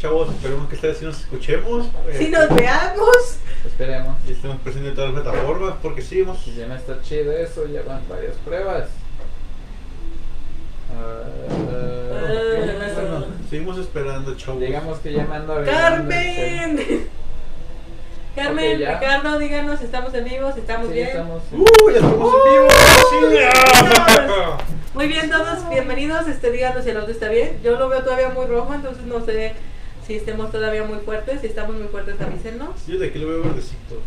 chavos, esperemos que esta vez sí nos escuchemos. eh, Si nos veamos. Esperemos. Y estemos presentes en todas las plataformas, porque sí, hemos... Si ya no está chido eso, ya van varias pruebas. Ah, Ah. ¿qué me Bueno, están- seguimos esperando, chavos. Digamos que ya me ando aventando el cel. Carmen. Carmen, Ok, ya. Ricardo, díganos, ¿estamos en vivo? si ¿Estamos Sí, bien? estamos. ¡Uh! ¡Ya estamos en vivo! ¡Sí! Muy bien todos, bienvenidos, este, díganos si el audio está bien. Yo lo veo todavía muy rojo, entonces no sé si estemos todavía muy fuertes. Si estamos muy fuertes, avísenos. Yo de aquí lo veo verdecito.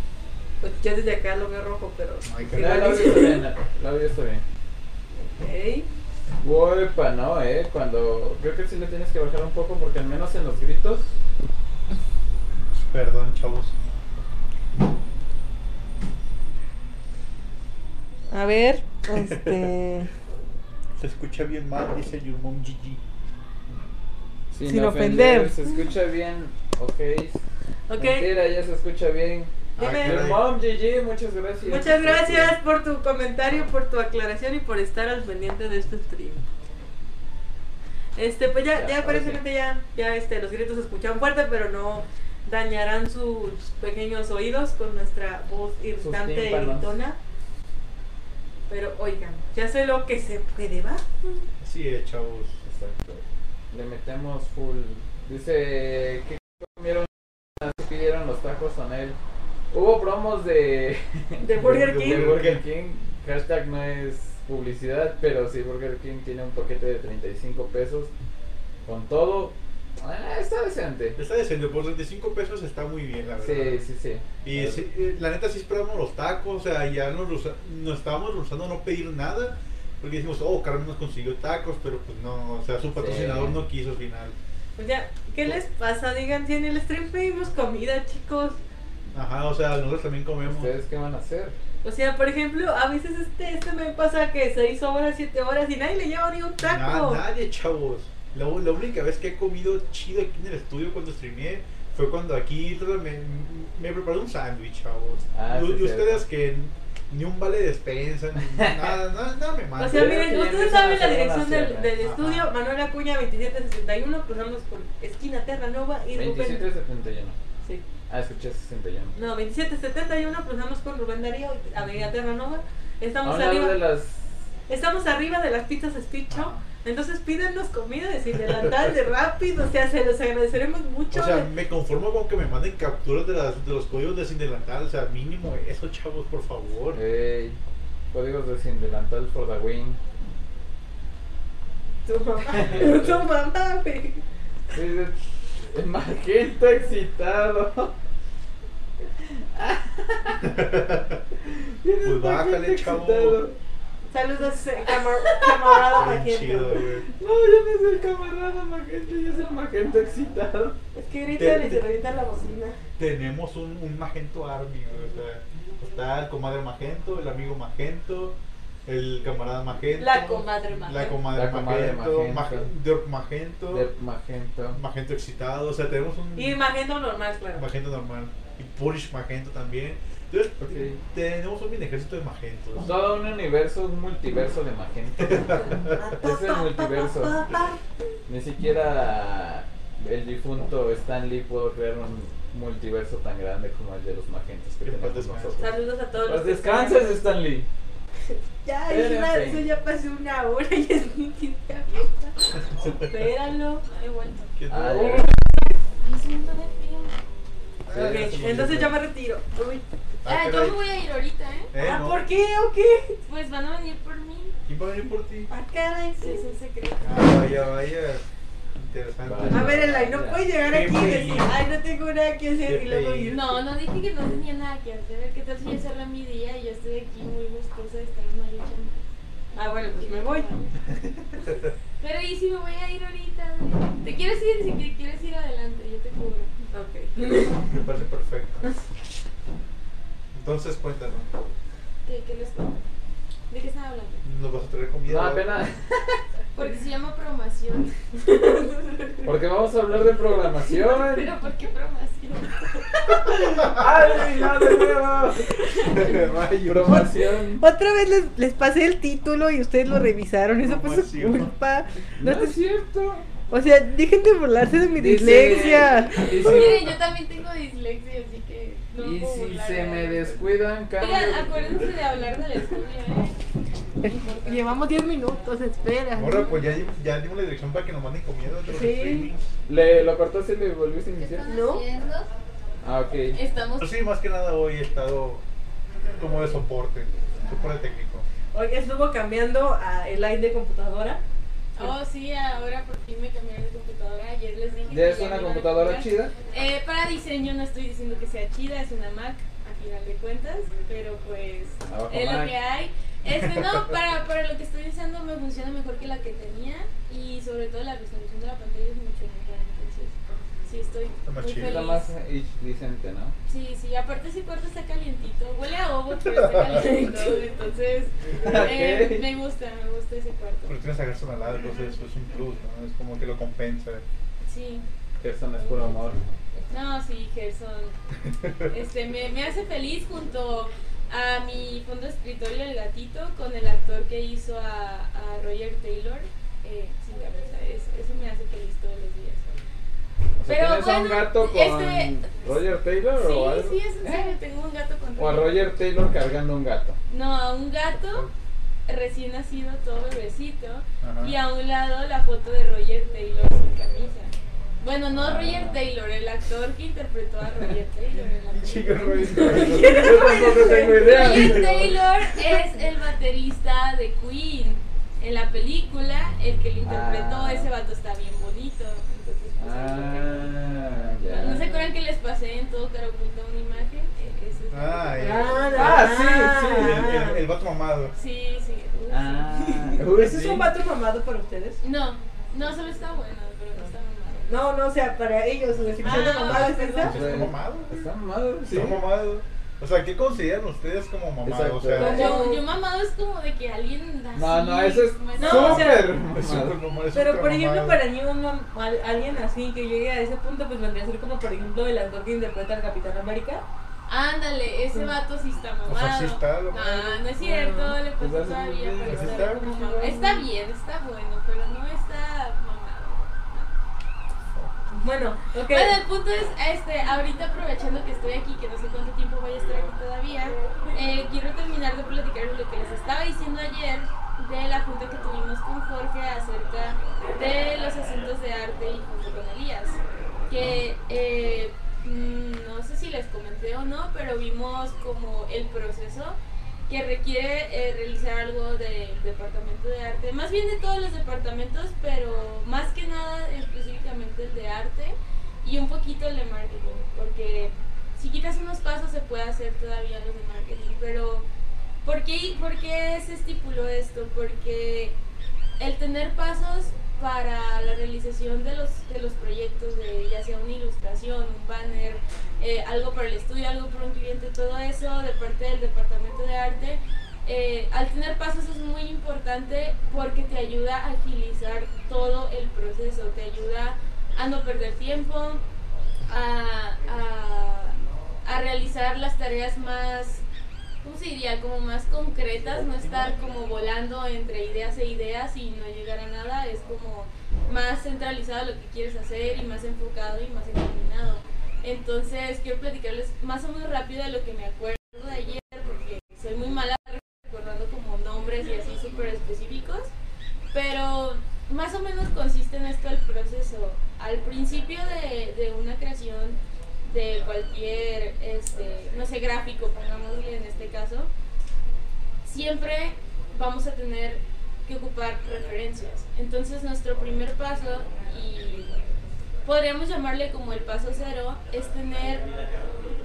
Pues yo desde acá lo veo rojo, pero... Ay, No, igual el audio está bien, el audio está bien. Ok. Uepa, no, eh, cuando creo que sí le tienes que bajar un poco porque al menos en los gritos Perdón, chavos. A ver, este... Se escucha bien mal, dice your mom GG. Sin, Sin ofender, ofender. se escucha bien, ok. Ok. Mentira, ya se escucha bien. Ah, Dime. Mom, GG, muchas gracias. Muchas gracias por tu comentario, por tu aclaración y por estar al pendiente de este stream. Este, pues ya, Ya, aparentemente ya, ya este, los gritos se escuchan fuerte, pero no dañarán sus pequeños oídos con nuestra voz irritante y gritona. Pero oigan, ya sé lo que se puede, ¿va? Así es, chavos. Exacto. Le metemos full. Dice que comieron, se pidieron los tacos con él. Hubo promos de, De Burger King. de Burger King. Hashtag no es publicidad, pero sí Burger King tiene un paquete de 35 pesos. Con todo, ah, está decente. Está decente, por 35 pesos está muy bien, la verdad. Sí, sí, sí. Y sí, eh, la neta sí esperamos los tacos, o sea, ya nos, nos estábamos rehusando a no pedir nada, porque dijimos, oh, Carmen nos consiguió tacos, pero pues no, o sea, su patrocinador Sí. no quiso al final. Pues ya, ¿qué les pasa? Digan, si en el stream pedimos comida, chicos. Ajá, o sea, nosotros también comemos. ¿Ustedes qué van a hacer? O sea, por ejemplo, a veces este, este me pasa que 6 horas, 7 horas y nadie le lleva ni un taco. Na- nadie, chavos. La, la única vez que he comido chido aquí en el estudio cuando streameé fue cuando aquí me, me preparé un sándwich, chavos. Ah, y, sí, ustedes cierto. que ni un vale de despensa, ni nada, nada, nada me manda. O sea, miren, ustedes saben la dirección del, Ajá. estudio, Manuel Acuña 2761, cruzamos por esquina Terranova y Rubén. 2771. Sí. Ah, escuché 61. No, 2771, cruzamos con Rubén Darío, Avenida Terranova. A Estamos arriba, de las estamos arriba de las pizzas Speed Shop. Ajá. Entonces pídanos comida de sin delantal, de rápido, o sea, se los agradeceremos mucho. O sea, me conformo con que me manden capturas de, las, de los códigos de sin delantal, o sea, mínimo eso, chavos, por favor. Ey, códigos de sin delantal for the win. Tu mamá, tu mamá, güey. Dice, Magenta excitado. Pues bájale, chavo. Saludos, camar- camarada chido, Magento. güey. No, ya no es el camarada Magenta, ya es el Magenta excitado. Es que gritan y se revienta la bocina. Tenemos un, un Magento Army, o sea, está el comadre Magento, el amigo Magento, el camarada Magento. La comadre Magento. La comadre La comadre Magento, Magento. Magento, De Magenta. Magento excitado, o sea, tenemos un Y Magento normal, claro. Magento normal. Y Punish Magento también. Entonces, tenemos un mini ejército de Magentos. Todo un universo, un multiverso de Magenta. Es el multiverso. Ni siquiera el difunto Stan Lee pudo crear un multiverso tan grande como el de los Magentos que tenemos nosotros. Saludos a todos los descanses, Stan Lee. Ya, eso ya pasó una hora y es mi quinta. Espéralo. He vuelto. ¿Qué Ah, tal? ya. Me siento de frío. Ok, ya entonces yo me retiro. Uy. Ah, Ah, yo me voy a ir ahorita, ¿eh? Eh, ah, no. ¿por qué o qué? Pues van a venir por mí. ¿Quién va a venir por ti? Ah, caray, Sí, es un secreto. Ah, vaya, vaya. Interesante. Vaya. A ver, Elay, no puedes llegar aquí y decir, ay, no tengo nada que hacer y luego ir. No, no dije que no tenía nada que hacer. ¿Qué tal si ya será mi día y yo estoy aquí muy gustosa de estar en Maruchan? Ah, bueno, pues me voy. Pero ¿y si me voy a ir ahorita? ¿Te quieres ir? Si qui- quieres ir adelante, yo te cubro. Ok. Me parece perfecto. Entonces, cuéntanos. ¿Qué, qué les cuento? ¿De qué están hablando? ¿Nos vas a traer comida? No, apenas. Porque se llama promoción. Porque vamos a hablar de programación. Pero ¿por qué promoción? ¡Ay, no, de nuevo! Programación. Otra vez les, les pasé el título y ustedes lo revisaron. Eso fue su culpa. No, No es te- cierto. O sea, dejen de burlarse de mi Dice- dislexia. Si, Miren, yo también tengo dislexia, así que no y puedo si se de me descuidan, Oigan, cambio. acuérdense de hablar del estudio, ¿eh? Llevamos 10 minutos, espera. Ahora, pues ya, ya dimos la dirección para que nos manden comida de Sí. ¿Le lo cortaste y le volviste a ¿Qué iniciar? ¿No? haciendo? Ah, ok. Estamos Pues sí, más que nada hoy he estado como de soporte, soporte técnico. Hoy estuvo cambiando a el line de computadora. Oh, sí, ahora por fin me cambiaron de computadora. Ayer les dije. ¿Ya es una computadora chida? Eh, para diseño no estoy diciendo que sea chida, es una Mac, a final de cuentas, pero pues Abajo es Mac. lo que hay. Este no, para, para lo que estoy usando me funciona mejor que la que tenía y sobre todo la resolución de la pantalla es mucho mejor, sí estoy Está más muy chido. Está feliz. más HD decente, ¿no? Sí, sí, aparte ese cuarto está calientito, huele a ovo, pero está calientito, entonces eh, me gusta, me gusta ese cuarto. Pero tienes a Gerson al lado, entonces eso es un plus, ¿no? Es como que lo compensa. Sí. Gerson es puro amor. No, sí, Gerson. Este, me, me hace feliz junto a mi fondo escritorio El Gatito con el actor que hizo a, a Roger Taylor. Eh, sí, la verdad, es- eso me hace feliz todos los días. Pero ¿Tienes a un gato con este- Roger Taylor o algo? sí, es en serio, tengo un gato con O a Roger Taylor cargando un gato. No, a un gato recién nacido, todo bebecito, Ajá. y a un lado la foto de Roger Taylor sin camisa. Bueno, no Roger Taylor, el actor que interpretó a Roger Taylor en la Chico, película. Roy. Yo tampoco tengo idea. Roger Taylor es el baterista de Queen. En la película, el que lo interpretó, Ah. ese vato está bien bonito. Ah, ¿no- ya. ¿No se acuerdan que les pasé en todo cara oculta una imagen? Eh, ese es- Ah, eh. Ah, sí, sí, El, el, el vato mamado. Sí, sí. uy, Ah, sí. uy, ¿Ese es un vato mamado para ustedes? No, no, solo está bueno, pero no está mamado. No, no, o sea, para ellos, su definición de Ah, mamado es esa. Está mamado. Está mamado, sí. Está mamado. O sea, ¿qué consideran ustedes como mamado? O sea. Yo, yo mamado es como de que alguien así. No, no, eso es No, o sea, súper es mamado. mamado, es Pero por ejemplo, mamado. para mí un mam- al- alguien así que llegue a ese punto, pues vendría a ser como por ejemplo el actor que interpreta al Capitán América. Ándale, ese vato sí está mamado. O sea, sí está, lo- No, no es cierto, le Pues puse hace todavía estar Está Está bien, está bueno, pero no está mamado. Bueno, ok. Bueno, el punto es, este, ahorita aprovechando que estoy aquí, que no sé cuánto tiempo voy a estar aquí todavía, eh, quiero terminar de platicar lo que les estaba diciendo ayer de la junta que tuvimos con Jorge acerca de los asuntos de arte y junto con Elías. Que eh, mm, no sé si les comenté o no, pero vimos como el proceso que requiere eh, realizar algo del departamento de arte, más bien de todos los departamentos, pero más que nada específicamente el de arte y un poquito el de marketing, porque si quitas unos pasos se puede hacer todavía los de marketing, pero ¿por qué, por qué se estipuló esto? Porque el tener pasos para la realización de los, de los proyectos, de ya sea una ilustración, un banner, eh, algo para el estudio, algo para un cliente, todo eso de parte del departamento de arte, eh, al tener pasos es muy importante porque te ayuda a agilizar todo el proceso, te ayuda a no perder tiempo, a, a, a realizar las tareas más, ¿cómo se diría? Como más concretas, no estar como volando entre ideas e ideas y no llegar a nada, es como más centralizado lo que quieres hacer y más enfocado y más encaminado. Entonces quiero platicarles más o menos rápido de lo que me acuerdo de ayer porque soy muy mala recordando como nombres y así súper específicos, pero más o menos consiste en esto el proceso. Al principio de, de una creación de cualquier, este, no sé, gráfico, pongámosle en este caso, siempre vamos a tener que ocupar referencias. Entonces nuestro primer paso, y podríamos llamarle como el paso cero, es tener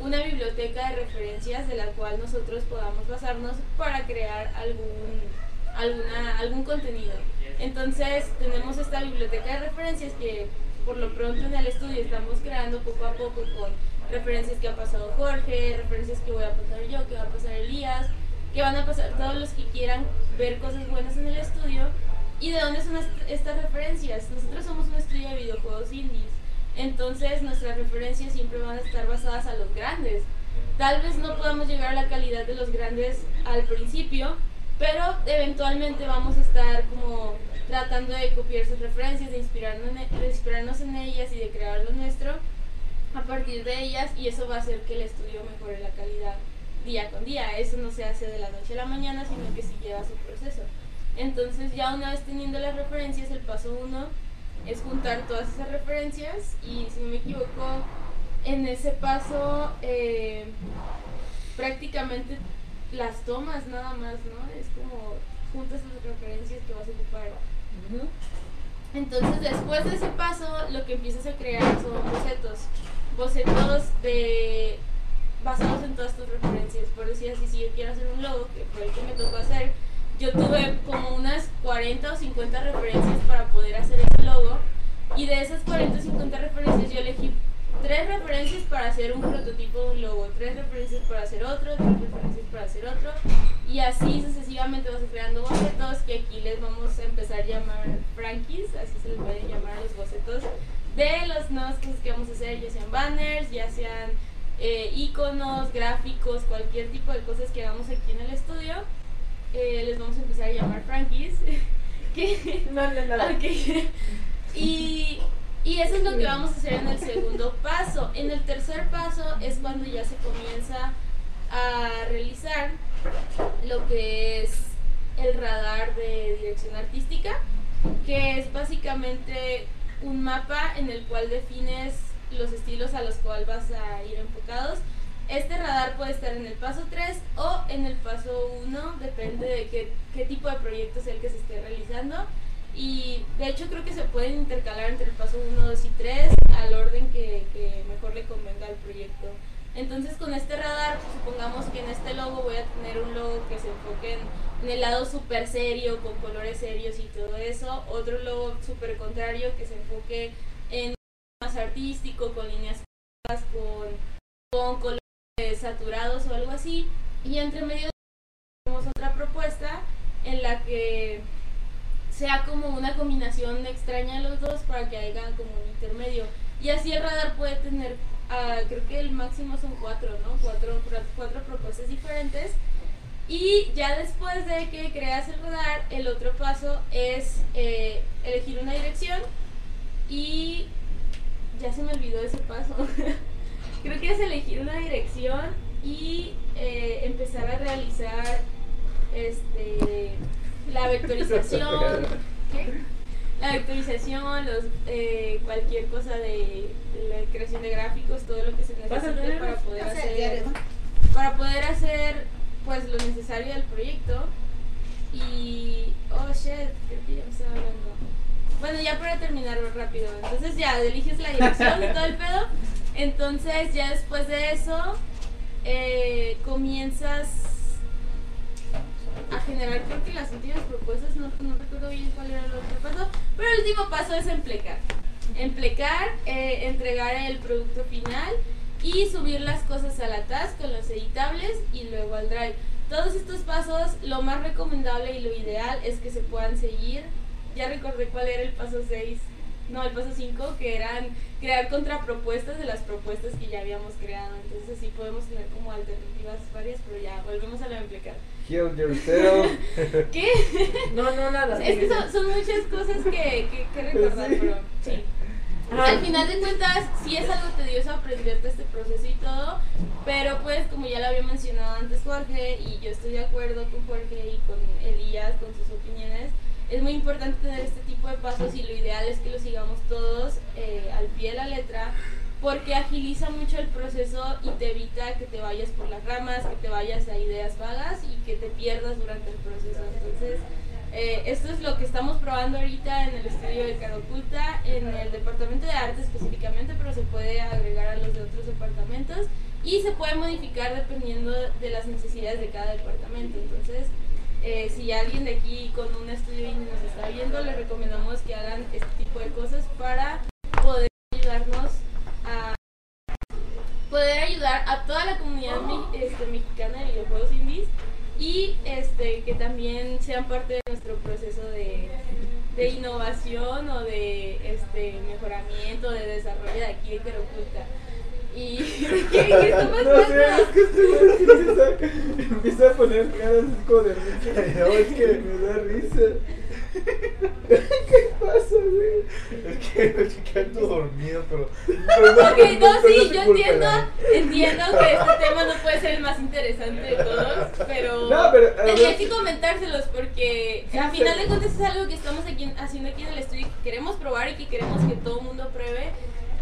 una biblioteca de referencias de la cual nosotros podamos basarnos para crear algún, alguna, algún contenido. Entonces tenemos esta biblioteca de referencias que por lo pronto en el estudio estamos creando poco a poco con referencias que ha pasado Jorge, referencias que voy a pasar yo, que va a pasar Elías, que van a pasar todos los que quieran ver cosas buenas en el estudio. ¿Y de dónde son est- estas referencias? Nosotros somos un estudio de videojuegos indies, entonces nuestras referencias siempre van a estar basadas a los grandes. Tal vez no podamos llegar a la calidad de los grandes al principio, pero eventualmente vamos a estar como tratando de copiar sus referencias, de inspirarnos, en, de inspirarnos en ellas y de crear lo nuestro a partir de ellas y eso va a hacer que el estudio mejore la calidad día con día. Eso no se hace de la noche a la mañana, sino que sí lleva su proceso. Entonces ya una vez teniendo las referencias, el paso uno es juntar todas esas referencias y si no me equivoco, en ese paso eh, prácticamente las tomas nada más, ¿no? Es como juntas las referencias que vas a ocupar. Entonces después de ese paso lo que empiezas a crear son bocetos, bocetos de basados en todas tus referencias. Por decir así, si yo quiero hacer un logo, que fue el que me tocó hacer, yo tuve como unas 40 o 50 referencias para poder hacer ese logo. Y de esas 40 o 50 referencias yo elegí tres referencias para hacer un prototipo de un logo, tres referencias para hacer otro, tres referencias para hacer otro. Y así sucesivamente vas creando bocetos que aquí les vamos a empezar a llamar frankies, así se les puede llamar a los bocetos de las nuevas cosas que vamos a hacer, ya sean banners, ya sean eh, iconos, gráficos, cualquier tipo de cosas que hagamos aquí en el estudio, eh, les vamos a empezar a llamar Frankies. no, no, no. Y, y eso es lo que vamos a hacer en el segundo paso. En el tercer paso es cuando ya se comienza a realizar lo que es el radar de dirección artística, que es básicamente un mapa en el cual defines los estilos a los cuales vas a ir enfocados. Este radar puede estar en el paso 3 o en el paso 1, depende de qué, qué tipo de proyecto es el que se esté realizando. Y de hecho creo que se pueden intercalar entre el paso 1, 2 y 3 al orden que, que mejor le convenga al proyecto. Entonces con este radar, supongamos que en este logo voy a tener un logo que se enfoque en, en el lado súper serio, con colores serios y todo eso. Otro logo súper contrario que se enfoque en más artístico, con líneas con, con colores saturados o algo así. Y entre medio tenemos otra propuesta en la que sea como una combinación extraña de los dos para que haya como un intermedio. Y así el radar puede tener, uh, creo que el máximo son cuatro, ¿no? Cuatro, cuatro propuestas diferentes. Y ya después de que creas el radar, el otro paso es eh, elegir una dirección y ya se me olvidó ese paso. Creo que es elegir una dirección y eh, empezar a realizar este la vectorización. La vectorización, los, eh, cualquier cosa de, la creación de gráficos, todo lo que se necesite para poder hacer para poder hacer pues lo necesario del proyecto y oh shit, creo que ya me estaba hablando. Bueno, ya para terminarlo rápido. Entonces ya eliges la dirección y todo el pedo. Entonces ya después de eso eh, comienzas a generar creo que las últimas propuestas, no, no recuerdo bien cuál era el otro paso, pero el último paso es emplecar. Emplecar, eh, entregar el producto final y subir las cosas a la task con los editables y luego al drive. Todos estos pasos, lo más recomendable y lo ideal es que se puedan seguir ya recordé cuál era el paso 6, no, el paso 5, que eran crear contrapropuestas de las propuestas que ya habíamos creado. Entonces sí podemos tener como alternativas varias, pero ya volvemos a la implicar. Kill yourself. ¿Qué? No, no, nada. Es que son, son muchas cosas que, que, que recordar, pero sí. Al final de cuentas, sí es algo tedioso aprenderte este proceso y todo, pero pues como ya lo había mencionado antes Jorge, y yo estoy de acuerdo con Jorge y con Elías, con sus opiniones, es muy importante tener este tipo de pasos y lo ideal es que lo sigamos todos eh, al pie de la letra porque agiliza mucho el proceso y te evita que te vayas por las ramas, que te vayas a ideas vagas y que te pierdas durante el proceso. Entonces, eh, esto es lo que estamos probando ahorita en el estudio de Caroculta, en el departamento de arte específicamente, pero se puede agregar a los de otros departamentos y se puede modificar dependiendo de las necesidades de cada departamento. Entonces, eh, si alguien de aquí con un estudio nos está viendo, les recomendamos que hagan este tipo de cosas para poder ayudarnos a poder ayudar a toda la comunidad este, mexicana de videojuegos indies y este, que también sean parte de nuestro proceso de, de innovación o de este, mejoramiento, de desarrollo de aquí de Queroculta. ¿Y qué, qué está pasando? No sé, es que estoy empieza a poner caras como de risa. No, es que me da risa. ¿Qué pasa, güey? Es que es que ando dormido, pero. Ok, no, pero sí, es yo entiendo, entiendo que este tema no puede ser el más interesante de todos, pero, No, pero, tenía que comentárselos porque Sí, a sí. final de cuentas es algo que estamos aquí, haciendo aquí en el estudio y que queremos probar y que queremos que todo el mundo pruebe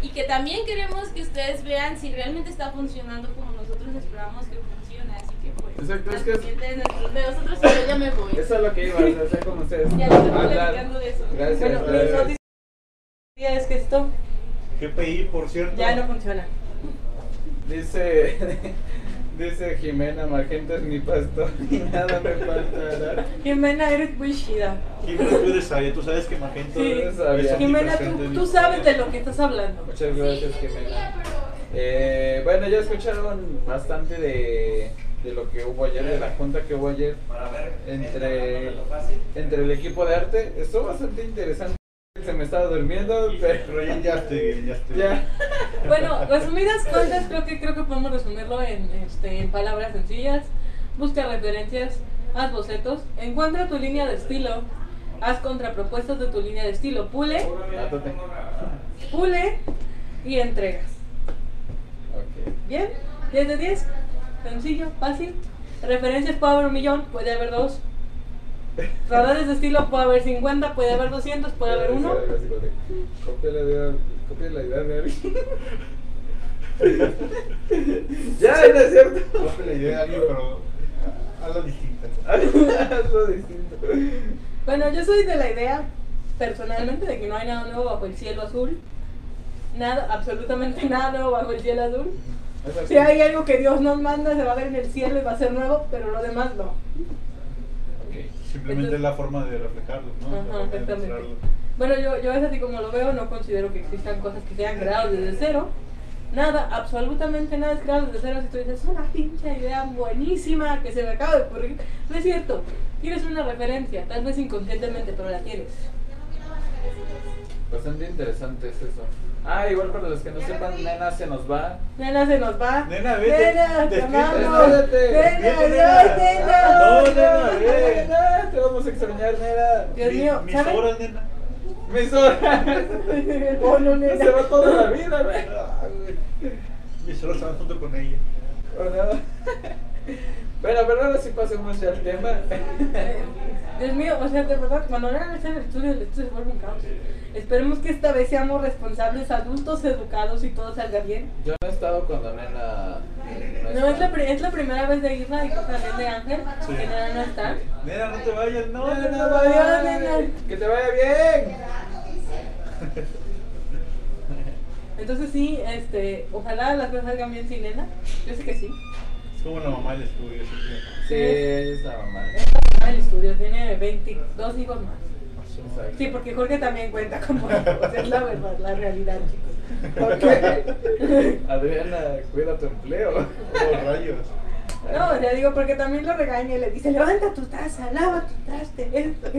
y que también queremos que ustedes vean si realmente está funcionando como nosotros esperamos que funcione, así que pues Exacto, es que de, nosotros yo ya me voy. Eso es lo que iba a hacer, como ustedes. Ya no estoy platicando de eso. Gracias. Bueno, mi gracias. noticia es que esto GPI, por cierto. ya no funciona. Dice, dice Jimena, Magenta es mi pastor y nada me faltará. Jimena, eres muy chida. Jimena, tú eres sabia, tú sabes que Magento Sí. es Sabia. Jimena, tú, tú sabes de lo que estás hablando. Muchas gracias, Sí, Jimena. Eh, bueno, ya escucharon bastante de, de lo que hubo ayer, de la junta que hubo ayer entre, entre el equipo de arte. Estuvo bastante interesante. Se me estaba durmiendo, pero ya, ya estoy bien, ya estoy ya. Bueno, resumidas cuentas, creo que creo que podemos resumirlo en, este, en palabras sencillas. Busca referencias, haz bocetos, encuentra tu línea de estilo, haz contrapropuestas de tu línea de estilo, pule, pule y entregas. ¿Bien? 10 de 10, sencillo, fácil. Referencias puede haber un millón, puede haber dos. Radares de estilo puede haber 50, puede haber 200, puede haber uno. Copia la idea, copia la idea de alguien. ya, no es cierto. Copia la idea de alguien, pero hazlo distinta. Hazlo distinto. Bueno, yo soy de la idea, personalmente, de que no hay nada nuevo bajo el cielo azul. Nada, absolutamente nada nuevo bajo el cielo azul. Si hay algo que Dios nos manda, se va a ver en el cielo y va a ser nuevo, pero lo demás no. Simplemente es la forma de reflejarlo, ¿no? Ajá, exactamente. Bueno, yo, yo es así como lo veo, no considero que existan cosas que sean creadas desde cero. Nada, absolutamente nada es creado desde cero. Si tú dices, es una pinche idea buenísima que se me acaba de ocurrir. No es cierto. Tienes una referencia, tal vez inconscientemente, pero la tienes. Bastante interesante es eso. Ah, igual para los que no sepan, Nena se nos va. Nena, se nos va. Nena, vete, Nena, te despídete. amamos. Nena, ay, nena. nena. No, nena, te vamos a extrañar, Nena. Dios Mi- mío, mis horas, nena. Mis horas. Oh, no, nena. Se va toda la vida, güey. Mis horas estaban junto con ella. ¿O no? Bueno, pero ahora sí pasemos ya al tema. Dios mío, o sea, de verdad, cuando Nena está en el estudio, el estudio se vuelve un caos. Esperemos que esta vez seamos responsables, adultos, educados y todo salga bien. Yo no he estado cuando Nena. No, es la, es la primera vez de Isla y también de Ángel, Sí. que Nena no está. Nena, no te vayas, no, bye. Adiós, nena. Que te vaya bien. Entonces sí, este, ojalá las cosas salgan bien sin Nena. Yo sé que sí. Es como la mamá del estudio. Sí, ella es la mamá. Ah, el estudio tiene 22 hijos más. Sí, porque Jorge también cuenta como hijos, es la verdad, la realidad, chicos. Adriana, cuida tu empleo. Oh, rayos. No, sea, digo, porque también lo regaña y le dice, levanta tu taza, lava tu traste, esto.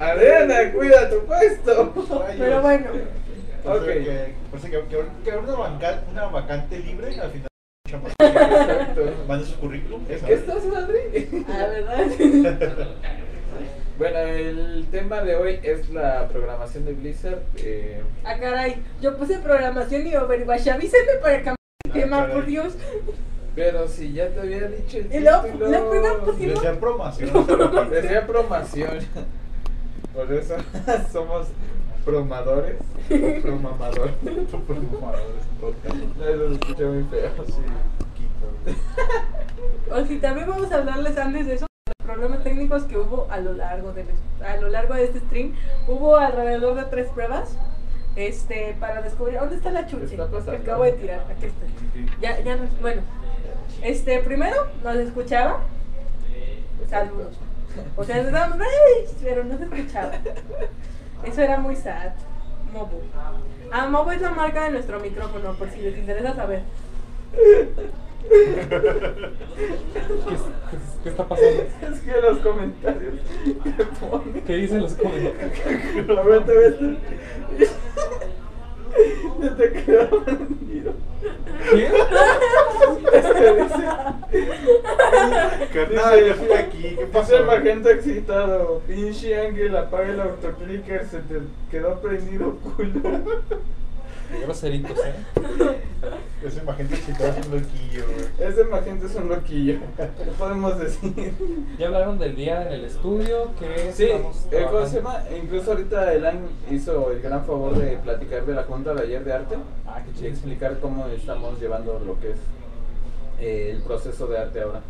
Adriana, cuida tu puesto. Rayos. Pero bueno, Parece Ok. que, parece que, que, que habrá una, banca- una vacante libre al final. Exacto. Manda su currículum. ¿En ¿sabes? qué estás, Adri? la verdad. Bueno, el tema de hoy es la programación de Blizzard. Eh, Ah, caray, yo puse programación y Overwatch, avísenme para cambiar el Ah, tema, caray. por Dios. pero si ya te había dicho el Y luego, título. luego, luego pusimos- Decía promoción. Decía promoción. Por eso somos promadores. o Promamadores. Programadores, podcast. Eso se escucha muy feo. Sí, poquito. O si también vamos a hablarles antes de eso, los problemas técnicos que hubo a lo largo de, a lo largo de este stream. Hubo alrededor de tres pruebas. Este, para descubrir. ¿Dónde está la chuche? Que acabo de tirar. Aquí está. Ya, ya no. Bueno. Este, primero nos escuchaba. Saludos. O sea, nos estábamos, "Ay", pero no se escuchaba. Eso era muy sad. Mobo. Ah, Mobo es la marca de nuestro micrófono, por si les interesa saber. ¿Qué está pasando? Es que los comentarios que ponen. ¿Qué dicen los comentarios? Vete, vete. Ya te quedó rendido. ¿Qué? Es que dice. Carnal, yo estoy aquí. ¿Qué pasó? Dice Magenta excitado. Pinche Ángel, apaga el autoclicker. Se te quedó prendido, culo. Qué groseritos, ¿eh? Ese magenta excitado es un loquillo, güey. Ese Magenta es un loquillo. ¿Qué podemos decir? Ya hablaron del día en el estudio que Sí, estamos eh, ¿cómo se trabajando. llama? Incluso ahorita Elan hizo el gran favor de platicar de la junta de ayer de arte Ah, qué y chido. explicar cómo estamos llevando lo que es eh, el proceso de arte ahora.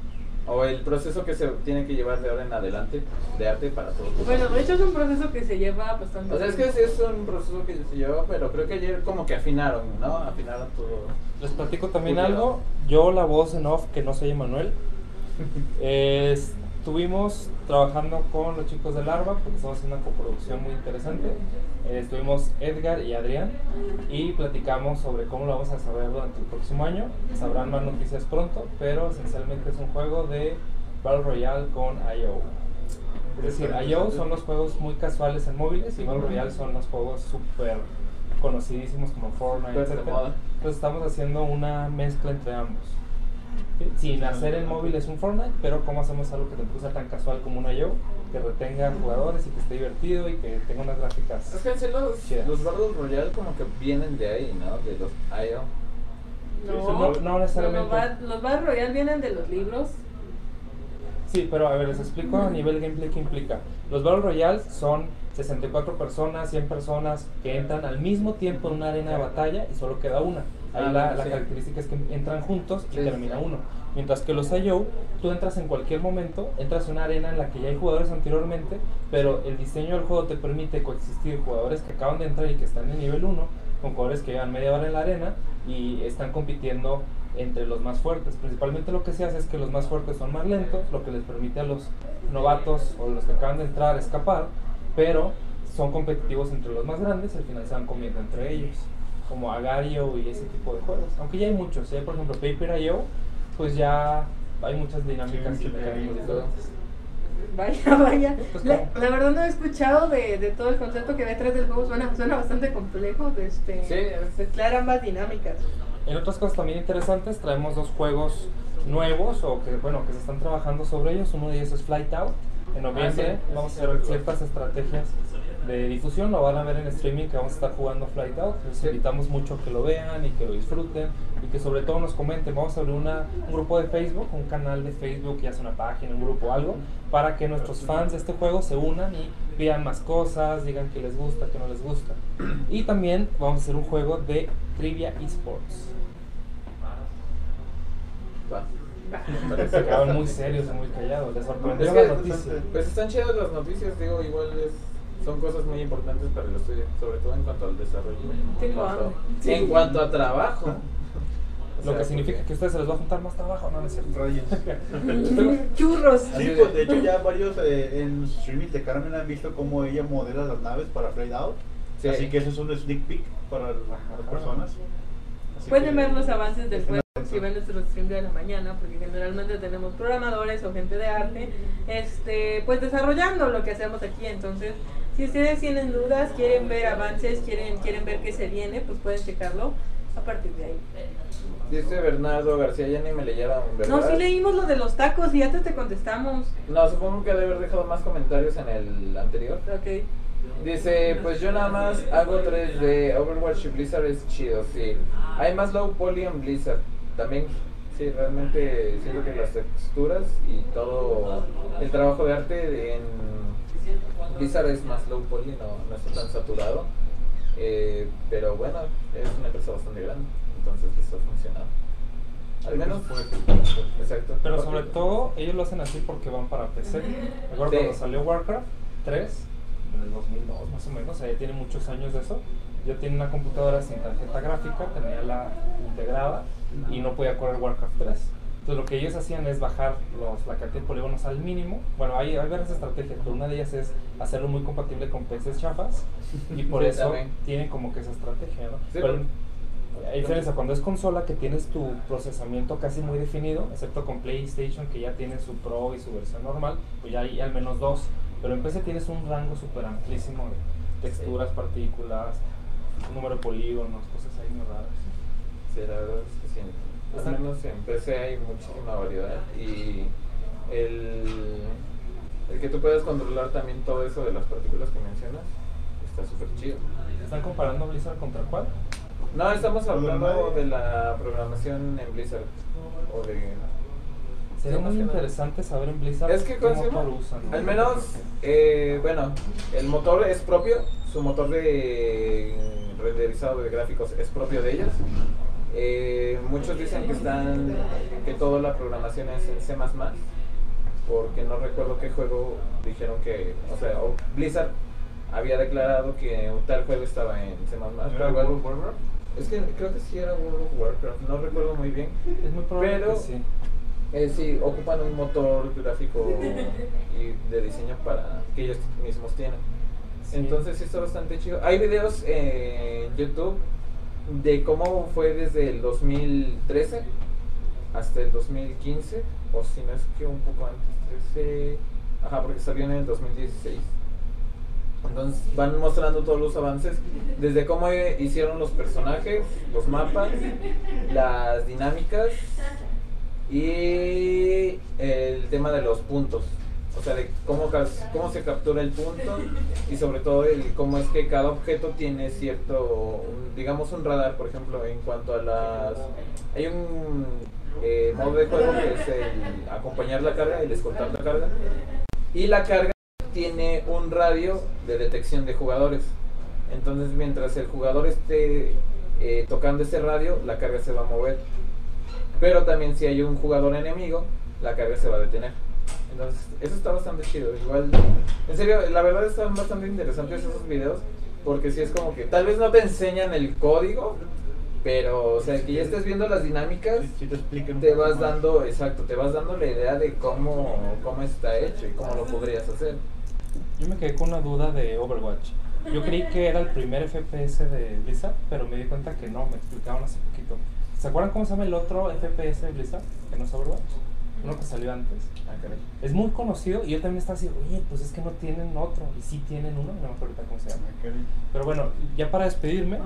O el proceso que se tiene que llevar de ahora en adelante de arte para todos. Bueno, de hecho es un proceso que se lleva bastante. O sea, es que sí es un proceso que se llevó, pero creo que ayer como que afinaron, ¿no? Afinaron todo. Les platico también algo. Yo, la voz en off, que no soy Emanuel, eh, estuvimos trabajando con los chicos de Larva, porque estamos haciendo una coproducción muy interesante. Eh, estuvimos Edgar y Adrián y platicamos sobre cómo lo vamos a desarrollar durante el próximo año. Sabrán más noticias pronto, pero esencialmente es un juego de Battle Royale con IO. Es decir, IO son los juegos muy casuales en móviles y Battle Royale son los juegos súper conocidísimos como Fortnite, etc. Entonces estamos haciendo una mezcla entre ambos. Sin hacer en móviles un Fortnite, pero cómo hacemos algo que tampoco sea tan casual como una IO, que retenga jugadores y que esté divertido y que tenga unas gráficas. Es que sí los, chidas. los Battle Royale como que vienen de ahí, ¿no? De los IO. No, No, no necesariamente. Los, Bat- los Battle Royale vienen de los libros. Sí, pero a ver, les explico a nivel gameplay qué implica. Los Battle Royale son 64 personas, 100 personas que entran al mismo tiempo en una arena de batalla y solo queda una. Ahí Ah, la, característica es que entran juntos y Sí, termina sí. uno. Mientras que los IO, tú entras en cualquier momento, entras en una arena en la que ya hay jugadores anteriormente, pero el diseño del juego te permite coexistir jugadores que acaban de entrar y que están en nivel 1 con jugadores que llevan media hora en la arena y están compitiendo entre los más fuertes. Principalmente lo que se hace es que los más fuertes son más lentos, lo que les permite a los novatos o los que acaban de entrar escapar, pero son competitivos entre los más grandes y al final se van comiendo entre ellos, como Agario y ese tipo de juegos. Aunque ya hay muchos, ¿eh? por ejemplo Paper.io, pues ya hay muchas dinámicas Sí, y mecanismos mecanismo. diferentes. Vaya, vaya. Pues, La, la verdad no he escuchado de, de todo el concepto que hay detrás del juego. Suena, suena bastante complejo. De este, Sí, ambas dinámicas. En otras cosas también interesantes, traemos dos juegos nuevos o que bueno que se están trabajando sobre ellos. Uno de ellos es Flight Out. En noviembre Ah, vamos a hacer ciertas estrategias de difusión. Lo van a ver en streaming que vamos a estar jugando Flight Out. Les invitamos mucho que lo vean y que lo disfruten y que sobre todo nos comenten. Vamos a abrir una, un grupo de Facebook, un canal de Facebook, ya sea una página, un grupo algo, para que nuestros fans de este juego se unan y pidan más cosas, digan que les gusta, que no les gusta. Y también vamos a hacer un juego de Trivia Esports. Se quedaron muy serios y muy callados. Les sorprendió Es la que, noticia. pues están chidas las noticias, digo, igual es, son cosas muy importantes para el estudio, sobre todo en cuanto al desarrollo. En Tengo cuanto. Sí. en cuanto a trabajo. O Lo sea, que significa que a ustedes se les va a juntar más trabajo, no, no es cierto. Rayos. Churros. Sí, pues de hecho ya varios eh, en streaming de Carmen han visto cómo ella modela las naves para Flight Out. Sí. Así que eso es un sneak peek para las personas. Pueden ver los avances del es juego una- si ven nuestro stream de la mañana, porque generalmente tenemos programadores o gente de arte, este, pues desarrollando lo que hacemos aquí. Entonces, si ustedes tienen dudas, quieren ver avances, quieren, quieren ver qué se viene, pues pueden checarlo a partir de ahí. Dice Bernardo García, ya ni me leyeron, ¿verdad? No, sí leímos lo de los tacos y te, te contestamos. No, supongo que debe haber dejado más comentarios en el anterior. Ok. Dice, pues yo nada más hago 3D, Overwatch y Blizzard es chido, sí. Hay más low poly en Blizzard, también, sí, realmente siento que las texturas y todo el trabajo de arte en Blizzard es más low poly, no, no está tan saturado. Eh, pero bueno, es una empresa bastante grande, entonces eso ha funcionado. Al menos, exacto. Pero sobre todo, ellos lo hacen así porque van para PC. Recuerdo Sí. cuando salió Warcraft 3, en el 2002 más o menos, o sea, ya tiene muchos años de eso. Yo tenía una computadora sin tarjeta gráfica, tenía la integrada y no podía correr Warcraft 3. Entonces lo que ellos hacían es bajar los, la cantidad de polígonos al mínimo. Bueno, hay, hay varias estrategias, pero una de ellas es hacerlo muy compatible con PCs chafas y por Sí, eso también. tienen como que esa estrategia, ¿no? Sí, Pero- pero- a diferencia, cuando es consola que tienes tu procesamiento casi muy definido, excepto con PlayStation que ya tiene su Pro y su versión normal, pues ya hay al menos dos. Pero en PC tienes un rango súper amplísimo de texturas, partículas, número de polígonos, cosas ahí muy raras. Sí, la verdad es que sí. Al menos en PC hay muchísima variedad y el, el que tú puedas controlar también todo eso de las partículas que mencionas está súper chido. ¿Están comparando Blizzard contra cuál? No, estamos hablando de la programación en Blizzard. O de. Sería muy interesante saber en Blizzard Es que, qué ¿cómo se motor usan. Al menos, eh, bueno, el motor es propio, su motor de renderizado de gráficos es propio de ellos. Eh, muchos dicen que están, que toda la programación es en C++, porque no recuerdo qué juego dijeron que, o sea, o Blizzard había declarado que tal juego estaba en C++. igual- World of Warcraft? es que creo que sí era World of Warcraft, no recuerdo muy bien. Es muy probable Pero- que sí. Eh, sí, ocupan un motor gráfico y de diseño para que ellos mismos tienen. Sí. Entonces sí está bastante chido. Hay videos en YouTube de cómo fue desde el 2013 hasta el 2015, o si no es que un poco antes, 13, ajá, porque salió en el 2016. Entonces van mostrando todos los avances, desde cómo hicieron los personajes, los mapas, las dinámicas y el tema de los puntos. O sea, de cómo, cómo se captura el punto y sobre todo el cómo es que cada objeto tiene cierto, digamos un radar, por ejemplo, en cuanto a las... Hay un eh, modo de juego que es el acompañar la carga, el escoltar la carga. Y la carga tiene un radio de detección de jugadores. Entonces, mientras el jugador esté eh, tocando ese radio, la carga se va a mover. Pero también si hay un jugador enemigo, la carga se va a detener. Entonces, eso está bastante chido. Igual, en serio, la verdad están bastante interesantes esos videos. Porque si es como que tal vez no te enseñan el código, pero, o sea, que ya estés viendo las dinámicas, Sí, te te vas más. dando, exacto, te vas dando la idea de cómo, cómo está hecho y cómo lo podrías hacer. Yo me quedé con una duda de Overwatch. Yo creí que era el primer FPS de Blizzard, pero me di cuenta que no, me explicaron hace poquito. ¿Se acuerdan cómo se llama el otro FPS de Blizzard? Que no es Overwatch. Uno que salió antes. Ah, caray. Es muy conocido y yo también estaba así, oye, pues es que no tienen otro. Y sí tienen uno, no me acuerdo ahorita cómo se llama. Pero bueno, ya para despedirme,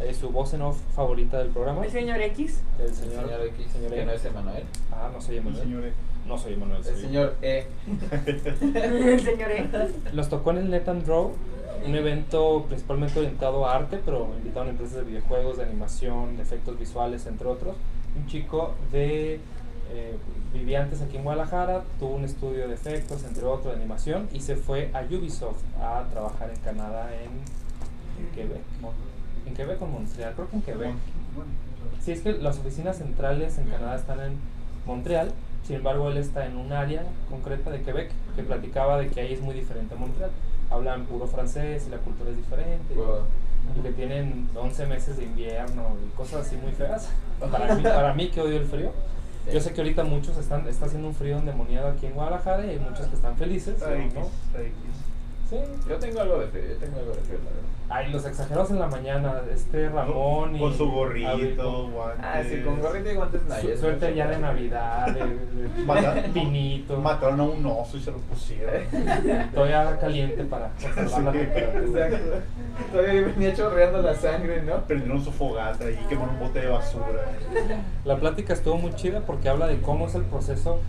eh, su voz en off favorita del programa. El señor X. El El señor, señor X, señor que E. no es Emanuel. Ah, no soy El Emanuel. señor E. No soy Emanuel. El señor E. El señor X. Los tocó en el Net and Draw, un evento principalmente orientado a arte, pero invitaron a empresas de videojuegos, de animación, de efectos visuales, entre otros. Un chico de eh, vivía antes aquí en Guadalajara, tuvo un estudio de efectos, entre otros, de animación, y se fue a Ubisoft a trabajar en Canadá, en, en Quebec. En Quebec o Montreal, creo que en Quebec. Sí, es que las oficinas centrales en Canadá están en Montreal, sin embargo él está en un área concreta de Quebec que platicaba de que ahí es muy diferente a Montreal. Hablan puro francés y la cultura es diferente. Wow. Y que tienen 11 meses de invierno y cosas así muy feas. Para mí, para mí que odio el frío. Yo sé que ahorita muchos están, está haciendo un frío endemoniado aquí en Guadalajara y hay muchos que están felices. Está X, ¿no? está X. Sí. Yo tengo algo de fe, yo tengo algo de fe, la verdad. Ay, los exagerados en la mañana, este Ramón y... Con su Abel, gorrito, guantes. Ah, sí, con gorrito y guantes Su- nayes. suerte ya de Navidad, de, de Mataron- pinito. Mataron a un oso y se lo pusieron. Todavía caliente para conservar la Sí. temperatura. Exacto. Todavía venía chorreando la sangre, ¿no? Prendieron su fogata y quemaron un bote de basura. La plática estuvo muy chida porque habla de cómo es el proceso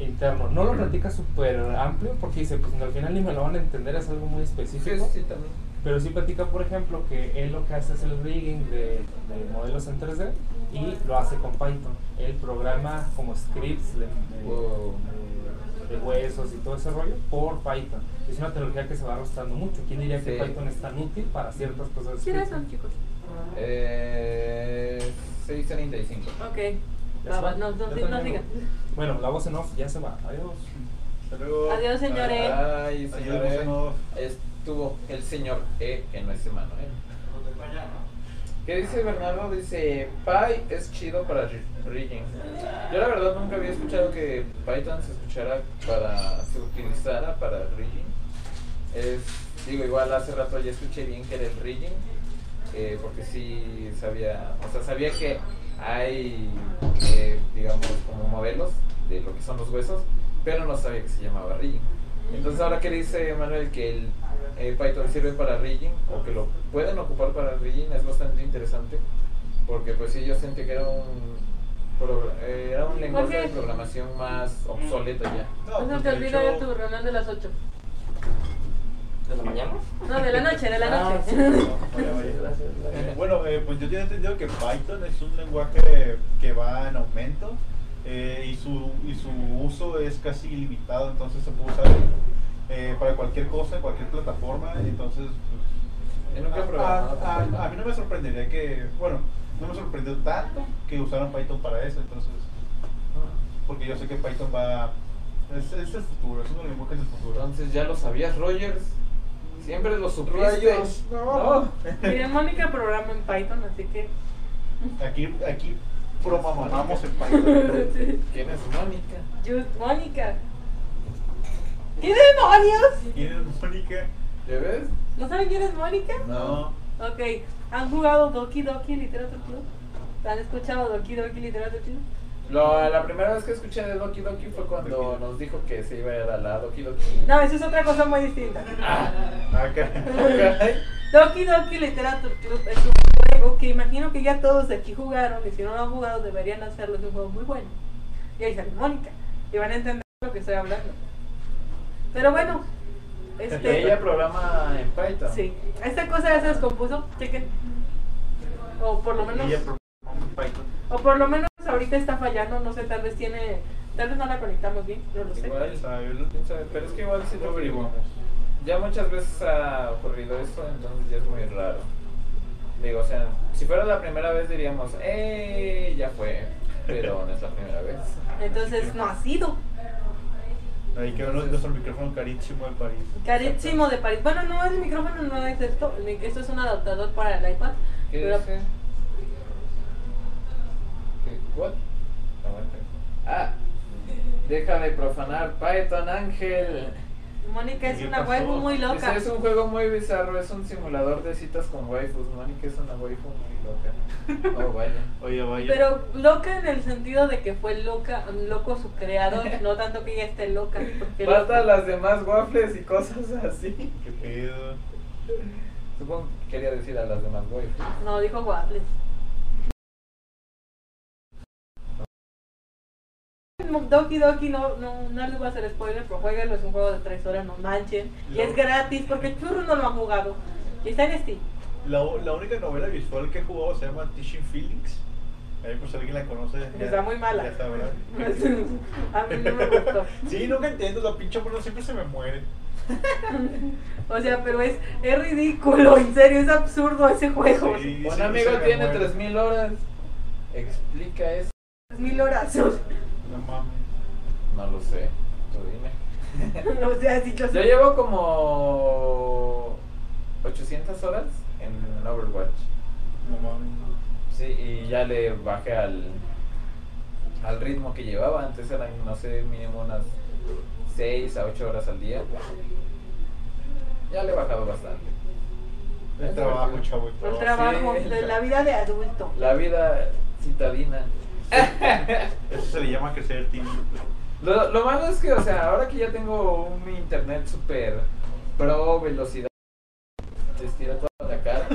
interno. No lo platica súper amplio porque dice, pues al final ni me lo van a entender, es algo muy Sí, específico. sí, también. Pero sí platica, por ejemplo, que él lo que hace es el rigging de, de modelos en 3D y lo hace con Python. Él programa como scripts de, de- Wow. de- de huesos y todo ese rollo por Python. Es una tecnología que se va arrastrando mucho. ¿Quién diría que. Python es tan útil para ciertas cosas? ¿Qué edad son, chicos? Eh, 635. Ok. ¿Ya Va, no, no, ¿Ya di- está no bien? diga. Bueno, la voz en off ya se va. Adiós. Hasta luego. Adiós, señores. Ay, Adiós, Estuvo el señor E, que no es Emanuel. ¿Qué dice Bernardo? Dice, Py es chido para ri- rigging. Yo la verdad nunca había escuchado que Python se escuchara para, se utilizara para rigging. Es, digo, igual hace rato ya escuché bien que era el rigging, eh, porque sí sabía, o sea, sabía que hay, eh, digamos, como modelos de lo que son los huesos, pero no sabía que se llamaba rigging. Entonces ahora que dice Manuel que el eh, Python sirve para rigging o que lo pueden ocupar para rigging es bastante interesante porque pues sí yo sentí que era un eh, era un lenguaje de programación más obsoleto ya. No, No se pues, te hecho, ya tu reunión de las 8. ¿De la mañana? No, de la noche, de la Ah, noche. sí. Vaya, vaya. Gracias, Eh, gracias. Bueno, eh, pues yo tengo entendido que Python es un lenguaje que va en aumento eh, y, su, y su uso es casi ilimitado, entonces se puede usar eh, para cualquier cosa, cualquier plataforma, entonces... pues, nunca a- programado a, con a- a mí no me sorprendería que, bueno, no me sorprendió tanto que usaran Python para eso, entonces, porque yo sé que Python va... Es, es el futuro, es uno de los lenguajes del futuro. Entonces ya lo sabías, Rogers. Siempre lo supiste. Rayos, no. Mira, Mónica programa en Python, así que. Aquí, aquí programamos en Python. ¿Quién es Mónica? Yo- Mónica. ¿Qué demonios? ¿Quién es Mónica? ¿Ya ves? ¿No saben quién es Mónica? No. Ok, ¿han jugado Doki Doki Literature Club? ¿Han escuchado Doki Doki Literature Club? Lo- la primera vez que escuché de Doki Doki fue cuando Doki. nos dijo que se iba a ir a la Doki Doki. No, eso es otra cosa muy distinta. Ah, Acá. ok. Doki Doki Literature Club es un juego que imagino que ya todos de aquí jugaron y si no lo han jugado deberían hacerlo, es un juego muy bueno. Y ahí sale Mónica y van a entender lo que estoy hablando. Pero bueno, este... Ella programa en Python. Sí, esta cosa ya se descompuso, chequen. O por lo menos... Ella Python. O por lo menos ahorita está fallando, no sé, tal vez tiene... Tal vez no la conectamos bien, no lo sé. Igual, Sabe, pero es que igual si lo averiguamos. Ya muchas veces ha ocurrido eso, entonces ya es muy raro. Digo, o sea, si fuera la primera vez diríamos, ¡eh! Ya fue. Pero no es la primera vez. Entonces no ha sido. Ahí quedó nuestro micrófono carísimo de París. Carísimo de París. Bueno, no, el micrófono no es esto. Esto es un adaptador para el iPad. ¿Qué Pero- dice? ¿Qué? ¿What? Ah, deja de profanar Python, Ángel. Mónica es ¿Qué una pasó? waifu muy loca. es un juego muy bizarro, es un simulador de citas con waifus. Mónica es una waifu muy loca. Oh, vaya. Oye, vaya. Pero loca en el sentido de que fue loca, loco su creador, no tanto que ella esté loca. Porque Faltan las demás waffles y cosas así. ¿Qué pedo? Supongo que quería decir a las demás waifus. No, dijo waffles. Doki Doki no, no, no les voy a hacer spoiler, pero jueguenlo, es un juego de 3 horas, no manchen. Y es gratis porque Churro no lo ha jugado. Y está en Steam. La, la única novela visual que he jugado se llama Teaching Feelings. Ahí por si alguien la conoce. ya- Está muy mala. Ya a mí no me gustó. Sí, nunca entiendo, la pinche mono siempre se me muere. O sea, pero es, es ridículo, en serio, es absurdo ese juego. Sí, Un sí, amigo tiene muere. 3000 horas. Explica eso. Mil horas. No mames. No lo sé. Tú dime. o sea, si yo Yo llevo como 800 horas en Overwatch. No mames. Sí, y ya le bajé al, al ritmo que llevaba. Antes eran, no sé, mínimo unas 6 a 8 horas al día. Ya le he bajado bastante. El trabajo, chavo. el trabajo. Sí, la vida de adulto. La vida citadina. Eso se le llama crecer team. Lo, lo malo es que, o sea, ahora que ya tengo un internet super pro velocidad, estira toda la cara.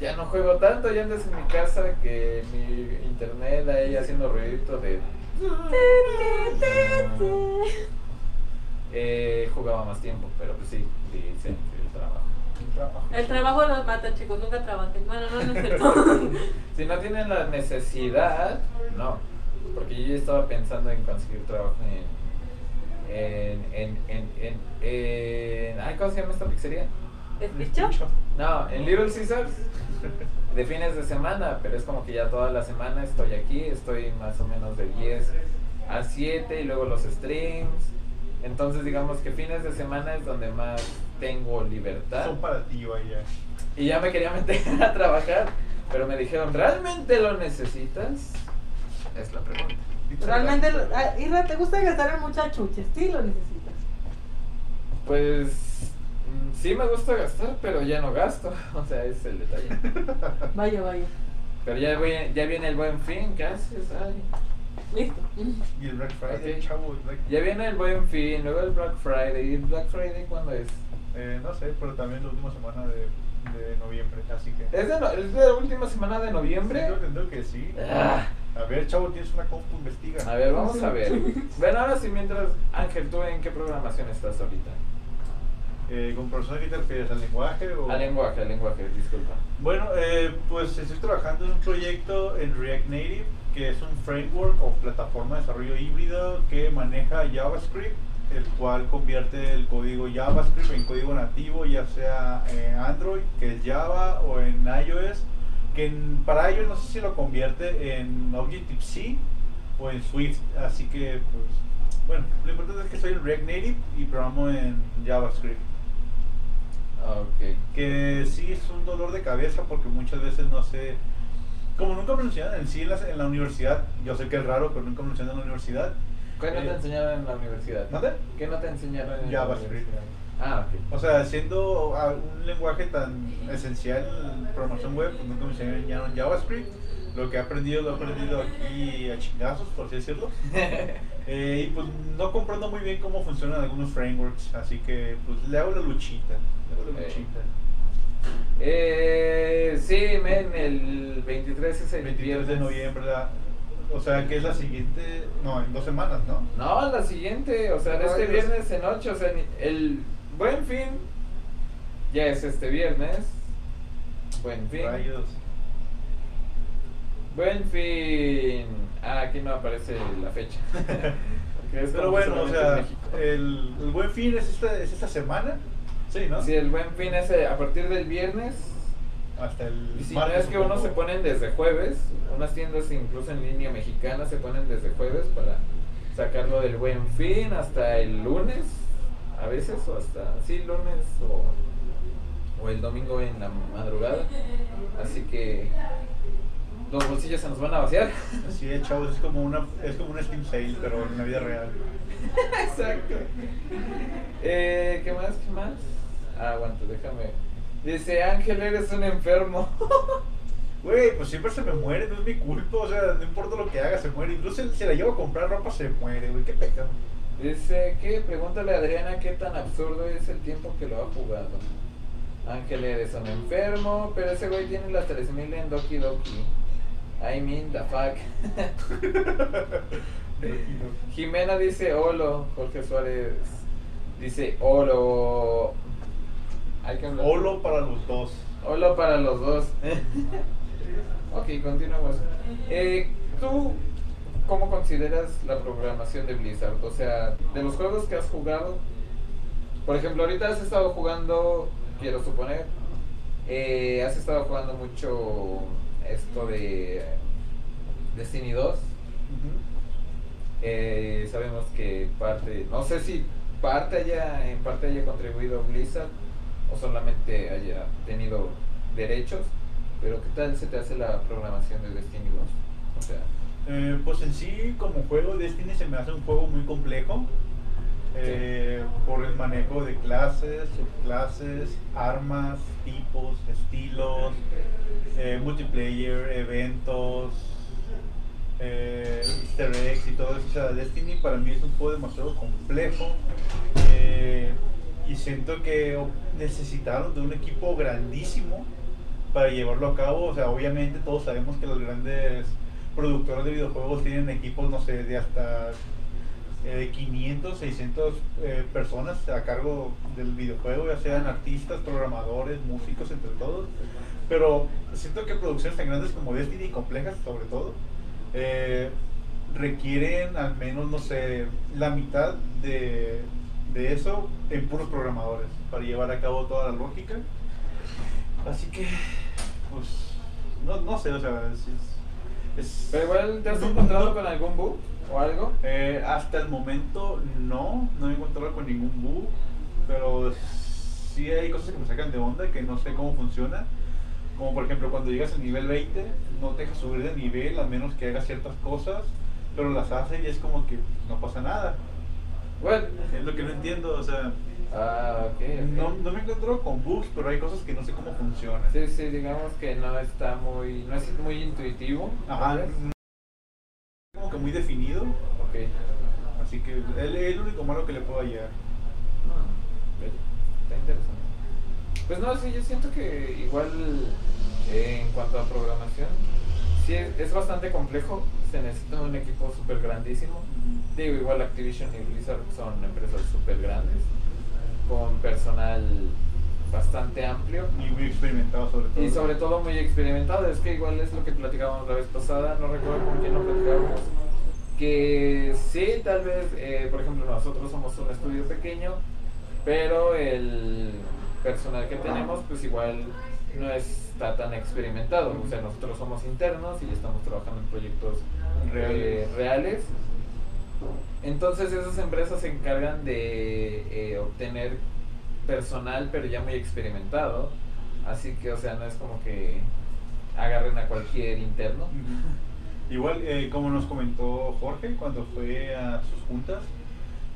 Ya no juego tanto, ya andas en mi casa que mi internet ahí haciendo ruidito de... Eh, jugaba más tiempo, pero pues sí, dice el trabajo. El trabajo. El trabajo los mata, chicos, nunca trabajen. Bueno, no, no es cierto. Si no tienen la necesidad, no. Porque yo ya estaba pensando en conseguir trabajo en. En. En. En. en, en- ay, ¿Cómo se llama esta pizzería? ¿Es dicho? No, en Little Caesars. De fines de semana, pero es como que ya toda la semana estoy aquí. Estoy más o menos de 10 a 7 y luego los streams. Entonces, digamos que fines de semana es donde más tengo libertad. Son para ti, vaya. Y ya me quería meter a trabajar, pero me dijeron, ¿realmente lo necesitas? Es la pregunta. Realmente, ah, Irra, ¿te gusta gastar en muchas chuches? Sí lo necesitas. Pues mm, sí me gusta gastar, pero ya no gasto. O sea, ese es el detalle. Vaya, vaya. Pero ya, voy, ya viene el buen fin, ¿qué haces? Ay. Listo. Y el Black Friday, chavo. el Black- Ya viene el buen fin, luego el Black Friday. ¿Y el Black Friday cuándo es? Eh, no sé, pero también la última semana de, de noviembre, así que... ¿Es de, no- es de la última semana de noviembre? Sí, creo que- sí. Ah. A ver, chavo, tienes una compu, investiga. A ver, vamos a ver. Bueno, ahora sí, mientras. Ángel, ¿tú en qué programación estás ahorita? Eh, ¿Con persona que te refieres al lenguaje o...? Al lenguaje, al lenguaje, disculpa. Bueno, eh, pues estoy trabajando en un proyecto en React Native, que es un framework o plataforma de desarrollo híbrido que maneja JavaScript, el cual convierte el código JavaScript en código nativo, ya sea en Android, que es Java, o en iOS, que en- para ello no sé si lo convierte en Objective-C o en Swift, así que pues, bueno, lo importante es que soy en React Native y programo en JavaScript. Ok. que sí es un dolor de cabeza porque muchas veces no sé, como nunca me en sí en la, en la universidad, yo sé que es raro, pero nunca me en la universidad. ¿Qué no Eh, te enseñaron en la universidad? ¿Mande? ¿Qué no te enseñaron en la JavaScript. universidad? Ah, ok. O sea, siendo un lenguaje tan esencial en programación web, pues nunca me enseñaron JavaScript. Lo que he aprendido lo he aprendido aquí a chingazos, por así decirlo. Eh, y pues no comprendo muy bien cómo funcionan algunos frameworks, así que pues le hago la luchita. Le hago la Eh. luchita. Eh, sí, men, el 23 es el 23 de viernes. noviembre, la- o sea que es la siguiente, no, en dos semanas, ¿no? No, la siguiente, o sea, de este viernes en 8, o sea, el buen fin ya es este viernes. Buen fin. Rayos. Buen fin. Ah, aquí no aparece la fecha. Pero bueno, o en sea, el buen fin es esta, es esta semana, sí, ¿no? Sí, el buen fin es eh, a partir del viernes. Hasta el Y si no es que unos se ponen desde jueves, unas tiendas incluso en línea mexicanas se ponen desde jueves para sacarlo del buen fin hasta el lunes, a veces, o hasta, sí, lunes o, o el domingo en la madrugada. Así que los bolsillos se nos van a vaciar. Así de chavos, es como una es como una Steam Sale, pero en la vida real. Exacto. Eh, ¿Qué más? ¿Qué más? Ah, aguanta, déjame. Dice Ángel, eres un enfermo. Güey, pues siempre se me muere, no es mi culpa, o sea, no importa lo que haga, se muere. Incluso si la llevo a comprar ropa, se muere, güey, qué pecado. Dice que pregúntale a Adriana qué tan absurdo es el tiempo que lo ha jugado. Ángel eres un enfermo, pero ese güey tiene las 3000 en Doki Doki. I mean the fuck. Jimena dice Olo, Jorge Suárez dice Olo. Hay que hablar. Olo para los dos. Olo para los dos. ok, continuamos. Eh, ¿Tú cómo consideras la programación de Blizzard? O sea, de los juegos que has jugado, por ejemplo, ahorita has estado jugando, quiero suponer, eh, has estado jugando mucho esto de Destiny 2. Eh, sabemos que parte, no sé si parte haya, en parte haya contribuido Blizzard o solamente haya tenido derechos, pero ¿qué tal se te hace la programación de Destiny 2? O sea, Eh, pues en sí, como juego, Destiny se me hace un juego muy complejo. eh, por el manejo de clases, subclases, armas, tipos, estilos, eh, multiplayer, eventos, eh, easter eggs y todo eso. O sea, Destiny para mí es un juego demasiado complejo. Y siento que necesitaron de un equipo grandísimo para llevarlo a cabo. O sea, obviamente todos sabemos que los grandes productores de videojuegos tienen equipos, no sé, de hasta eh, de 500, 600 eh, personas a cargo del videojuego, ya sean artistas, programadores, músicos, entre todos. Pero siento que producciones tan grandes como Destiny y complejas, sobre todo, eh, requieren al menos, no sé, la mitad de, de eso en puros programadores para llevar a cabo toda la lógica. Así que, pues, no, no sé, o sea, es... es- pero igual te has no- encontrado no- con algún bug o algo. eh, hasta el momento no, no he encontrado con ningún bug, pero sí hay cosas que me sacan de onda que no sé cómo funciona. Como por ejemplo cuando llegas al nivel 20 no te deja subir de nivel a menos que hagas ciertas cosas, pero las hace y es como que no pasa nada. Bueno, Es lo que no entiendo, o sea, ah, no, no me encuentro con bugs, pero hay cosas que no sé cómo funcionan. Sí, sí, digamos que no está muy, no es muy intuitivo. Ajá, como que muy definido, Ok. así que es el único malo que le puedo hallar. Ve, Está interesante. Pues no, sí, yo siento que igual eh, en cuanto a programación, sí es, es bastante complejo, se necesita un equipo súper grandísimo. Digo, igual Activision y Blizzard son empresas súper grandes, con personal bastante amplio. Y muy experimentado sobre todo. Y sobre todo muy experimentado, es que igual es lo que platicábamos la vez pasada, no recuerdo con quién lo platicábamos, que sí, tal vez, eh, por ejemplo, nosotros somos un estudio pequeño, pero el personal que tenemos pues igual no está tan experimentado, o sea, nosotros somos internos y estamos trabajando en proyectos eh, Reales. Entonces esas empresas se encargan de eh, obtener personal, pero ya muy experimentado. Así que, o sea, no es como que agarren a cualquier interno. Igual, eh, como nos comentó Jorge cuando fue a sus juntas,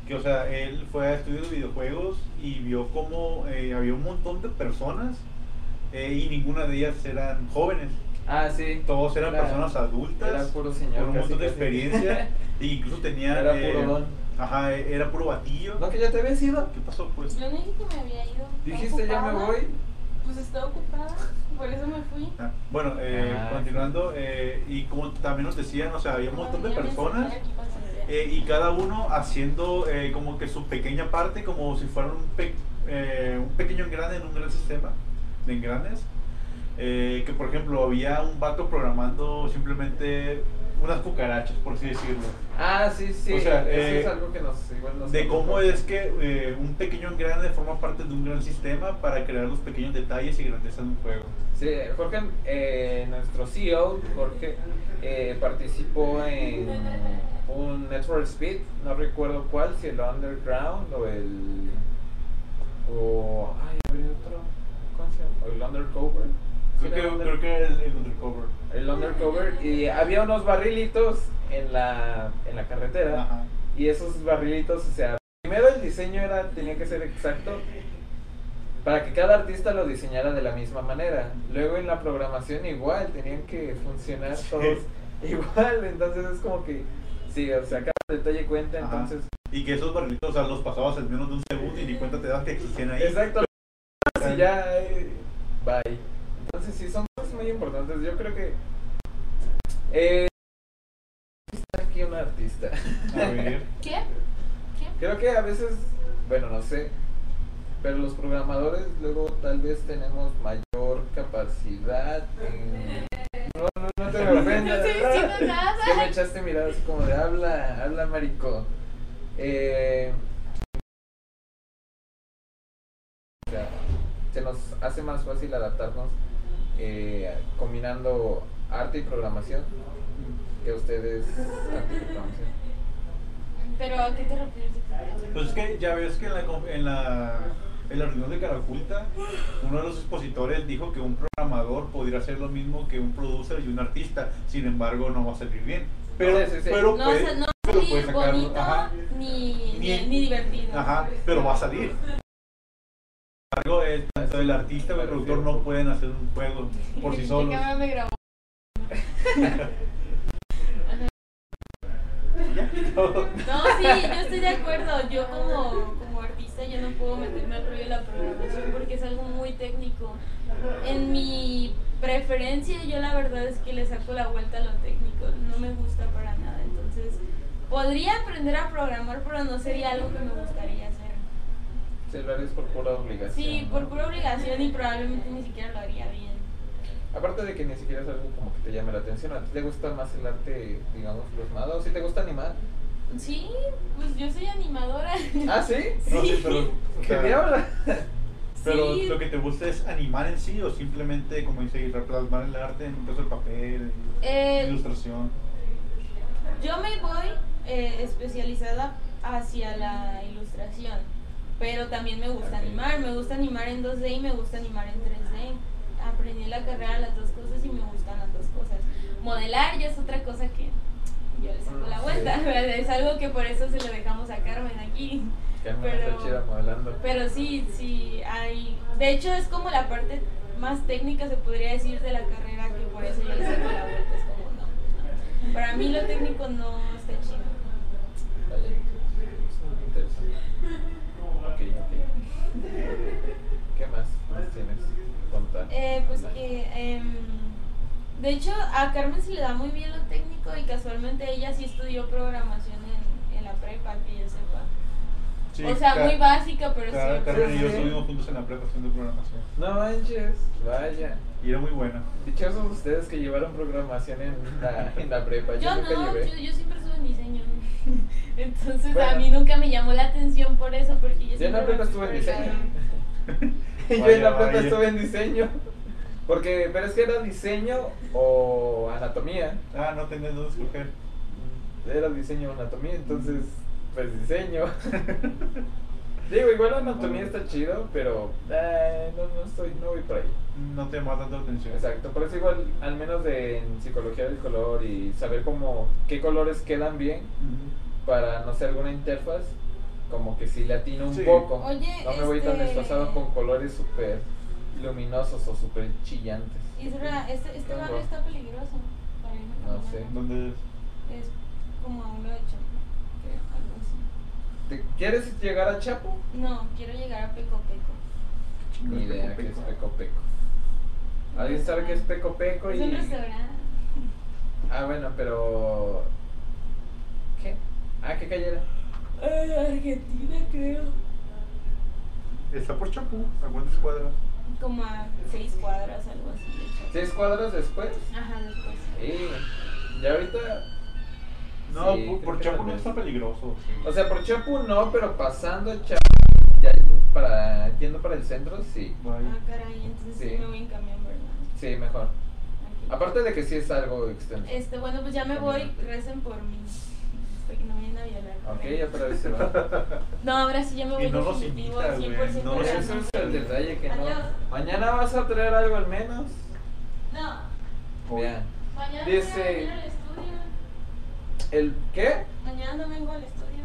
que o sea, él fue a estudios de videojuegos y vio como eh, había un montón de personas eh, y ninguna de ellas eran jóvenes. Ah, sí. Todos eran Era- personas adultas, era puro señor, con un montón de experiencia, e incluso tenían... Era eh, puro don. Ajá, era puro batillo. ¿No que ya te habías ido? ¿Qué pasó pues? Yo no dije que me había ido. Dijiste ya me voy. Pues estaba ocupada, por eso me fui. Ah, Bueno, eh, Ah, continuando, eh, y como también nos decían, o sea, había un montón de personas eh, y cada uno haciendo eh, como que su pequeña parte, como si fuera un, pe- eh, un pequeño engrane en un gran sistema de engranes. Eh, que por ejemplo había un vato programando simplemente unas cucarachas, por así decirlo. Ah, sí, sí. O sea, eso eh, es algo que nos igual nos De cómo es que eh, un pequeño engrane forma parte de un gran sistema para crear los pequeños detalles y grandeza de un juego. Sí, Jorge, eh, nuestro CEO, Jorge, eh, participó en un Network Speed, no recuerdo cuál, si el Underground o el. o. ay, habría otro. ¿Cómo se llama? O el Undercover. Sí, Creo que, era Under- creo que el, el Undercover. El Undercover, y había unos barrilitos en la, en la carretera. Ajá. Y esos barrilitos, o sea, primero el diseño era, tenía que ser exacto para que cada artista lo diseñara de la misma manera. Luego en la programación igual, tenían que funcionar todos igual. Entonces es como que, sí, o sea, cada detalle cuenta, Ajá. entonces... Y que esos barrilitos, o sea, los pasabas en menos de un segundo y ni cuenta te das que existían ahí. Exacto. Y ya, eh, bye. Entonces sí, son cosas muy importantes. Yo creo que... Eh, está aquí un artista. A ver. ¿Qué? ¿Qué? Creo que a veces, bueno, no sé, pero los programadores luego tal vez tenemos mayor capacidad en... No, no, no te me ofendas. No estoy diciendo nada. Que me echaste miradas como de habla, habla marico. Eh, se nos hace más fácil adaptarnos eh, combinando arte y programación que ustedes arte y programación. Pero ¿a qué te refieres? Pues es que ya ves que en la, en la, en la reunión de Caraculta, uno de los expositores dijo que un programador podría hacer lo mismo que un producer y un artista, sin embargo no va a salir bien. Pero, Sí, sí, sí. pero No, puede- o sea, no pero puede sacarlo, bonito ajá. ni, Ni- ni, ni divertido. Ajá, pero va a salir. Embargo, el- tanto el artista como el productor no pueden hacer un juego por sí solos. No, sí, yo estoy de acuerdo. Yo como, como artista yo no puedo meterme al rollo de la programación porque es algo muy técnico. En mi preferencia yo la verdad es que le saco la vuelta a lo técnico. No me gusta para nada. Entonces, podría aprender a programar, pero no sería algo que me gustaría hacer. Se lo harías por pura obligación. Sí, ¿no? por pura obligación y probablemente ni siquiera lo haría bien. Aparte de que ni siquiera es algo como que te llame la atención, ¿a ti te gusta más el arte, digamos, plasmado? ¿O si te gusta animar? Sí, pues yo soy animadora. ¿Ah, sí? No, sí, pero, o ¿Qué sea, diablo? pero Sí. lo que te gusta es animar en sí o simplemente, como dice, replasmar el arte en un caso de papel, Eh, ilustración. Yo me voy eh, especializada hacia la ilustración, pero también me gusta animar. Me gusta animar en 2D y me gusta animar en 3D. Aprendí en la carrera las dos cosas y me gustan las dos cosas. Modelar ya es otra cosa que yo le saco la Sí. vuelta. Es algo que por eso se lo dejamos a Carmen aquí. Carmen Pero- está chida modelando. Pero sí, sí, hay... De hecho es como la parte más técnica, se podría decir, de la carrera, que por eso yo le saco la vuelta. Es como, no, no. Para mí lo técnico no está chido. Vaya. Interesante. Ok, ok. ¿Qué más? tienes? eh, pues que, em, de hecho, a Carmen se le da muy bien lo técnico y casualmente ella sí estudió programación en, en la prepa, que yo sepa. Sí, o sea, muy básica, pero sí. Carmen y yo estuvimos juntos en la preparación de programación. No manches, vaya. Y era muy buena. Dichosos ustedes que llevaron programación en la, en la prepa. Yo, Yo nunca no, llevé. yo, yo siempre estuve en diseño. Entonces Bueno. a mí nunca me llamó la atención por eso, porque yo Yo en la prepa estuve en diseño. yo en la Vaya, prepa vaya. estuve en diseño. Porque, pero es que era diseño o anatomía. Ah, no tenés dónde escoger. Era diseño o anatomía, entonces, pues diseño. Digo, igual la anatomía está chido, pero eh, no, no, estoy, no voy por ahí. No te llama tanto atención. Exacto, por eso igual, al menos de, en psicología del color y saber cómo, qué colores quedan bien para, no sé, alguna interfaz, como que sí latino un poco. Oye, no me voy tan este, desfasado con colores súper luminosos o súper chillantes. Isra, este, este barrio está peligroso. Para irme no sé. ¿Dónde es? Es como a un 8. ¿Te- ¿Quieres llegar a Chapo? No, quiero llegar a Peco Peco. Ni idea qué es Peco Peco. ¿Alguien sabe qué es Peco Peco? Es y... un restaurante. Ah, bueno, pero... ¿Qué? Ah, ¿qué calle era? Argentina, creo. Está por Chapú. ¿A cuántas cuadras? Como a seis cuadras, algo así. de Chapo. ¿Seis cuadras después? Ajá, después. Sí. Ya ahorita... No, Sí, por, Chapu no vez. está peligroso. sí. O sea, por Chapu no, pero pasando Chapu, ya para, yendo para el centro, sí. Ah, caray, entonces sí, me voy en camión, ¿verdad? Sí, mejor. Ok. Aparte de que sí es algo extenso. Este, bueno, pues ya me voy, recen por mí. Que no vayan a violar. Ok, ya para ver si va. No, ahora sí ya me voy Y no nos definitivo, invita, güey, 100% no Ese es el detalle que no. Adiós. Mañana vas a traer algo al menos. No, Vean. mañana Dice- no voy a venir al estudio. ¿El qué? Mañana no vengo al estudio.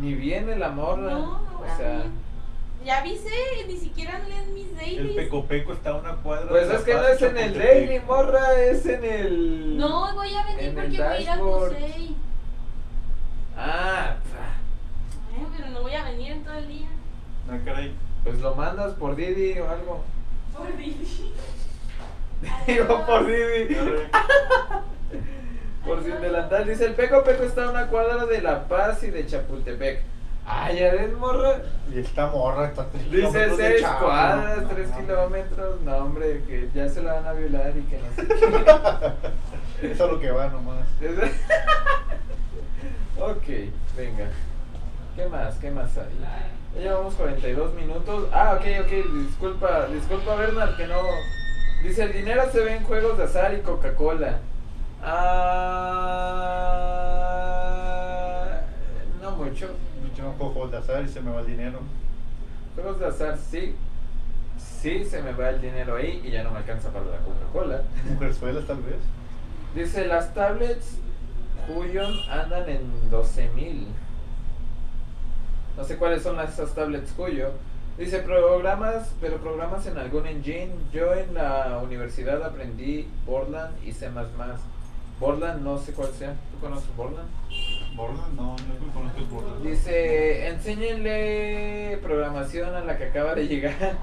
Ni viene la morra. No, o sea. Ya avisé, ni siquiera leen mis El dailies. Peco Peco está a una cuadra. pues es que no es en el daily, morra, es en el. No, voy a venir en el porque voy a ir al museo. Ah, pero no voy a venir en todo el día. Ah, caray. pues lo mandas por Didi o algo. Por Didi. Digo por Didi. Por sin delantal. Dice el Peco Peco está a una cuadra de La Paz y de Chapultepec. Ah, ya ves, morra. Y esta morra está tres Dice kilómetros de 6 Chapu. cuadras, No, 3 no, kilómetros. No, hombre, que ya se la van a violar y que no sé qué. Eso es lo que va nomás. Ok, venga. ¿Qué más? ¿Qué más hay? Ya llevamos 42 minutos. Ah, ok, ok. Disculpa, disculpa, Bernard, que no. Dice: el dinero se ve en juegos de azar y Coca-Cola. Ah. No mucho. Yo no juego juegos de azar y se me va el dinero. Juegos de azar, sí. Sí, se me va el dinero ahí y ya no me alcanza para la Coca-Cola. Mujerzuelas tal vez. Dice, las tablets Huion andan en 12 mil. No sé cuáles son las- esas tablets Huyo. Dice, programas, pero programas en algún engine. Yo en la universidad aprendí Borland y C++. Borland no sé cuál sea. ¿Tú conoces Borland? Borland, no, no conozco Borland. Dice, enséñenle programación a la que acaba de llegar.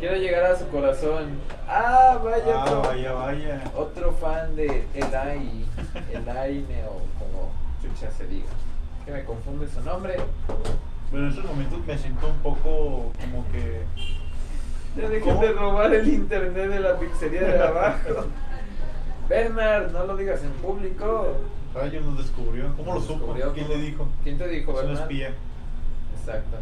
Quiero llegar a su corazón. Ah, vaya, Ah, otro, vaya, vaya. otro fan de Elai, Elaine o como chucha se diga. Que me confunde su nombre. Pero en estos momentos me siento un poco como que. Ya dejen de robar el internet de la pizzería de abajo. Bernard, no lo digas en público. Rayo nos descubrió. ¿Cómo lo supo? ¿Quién ¿cómo? le dijo? ¿Quién te dijo, Es un Bernard? espía. Exacto.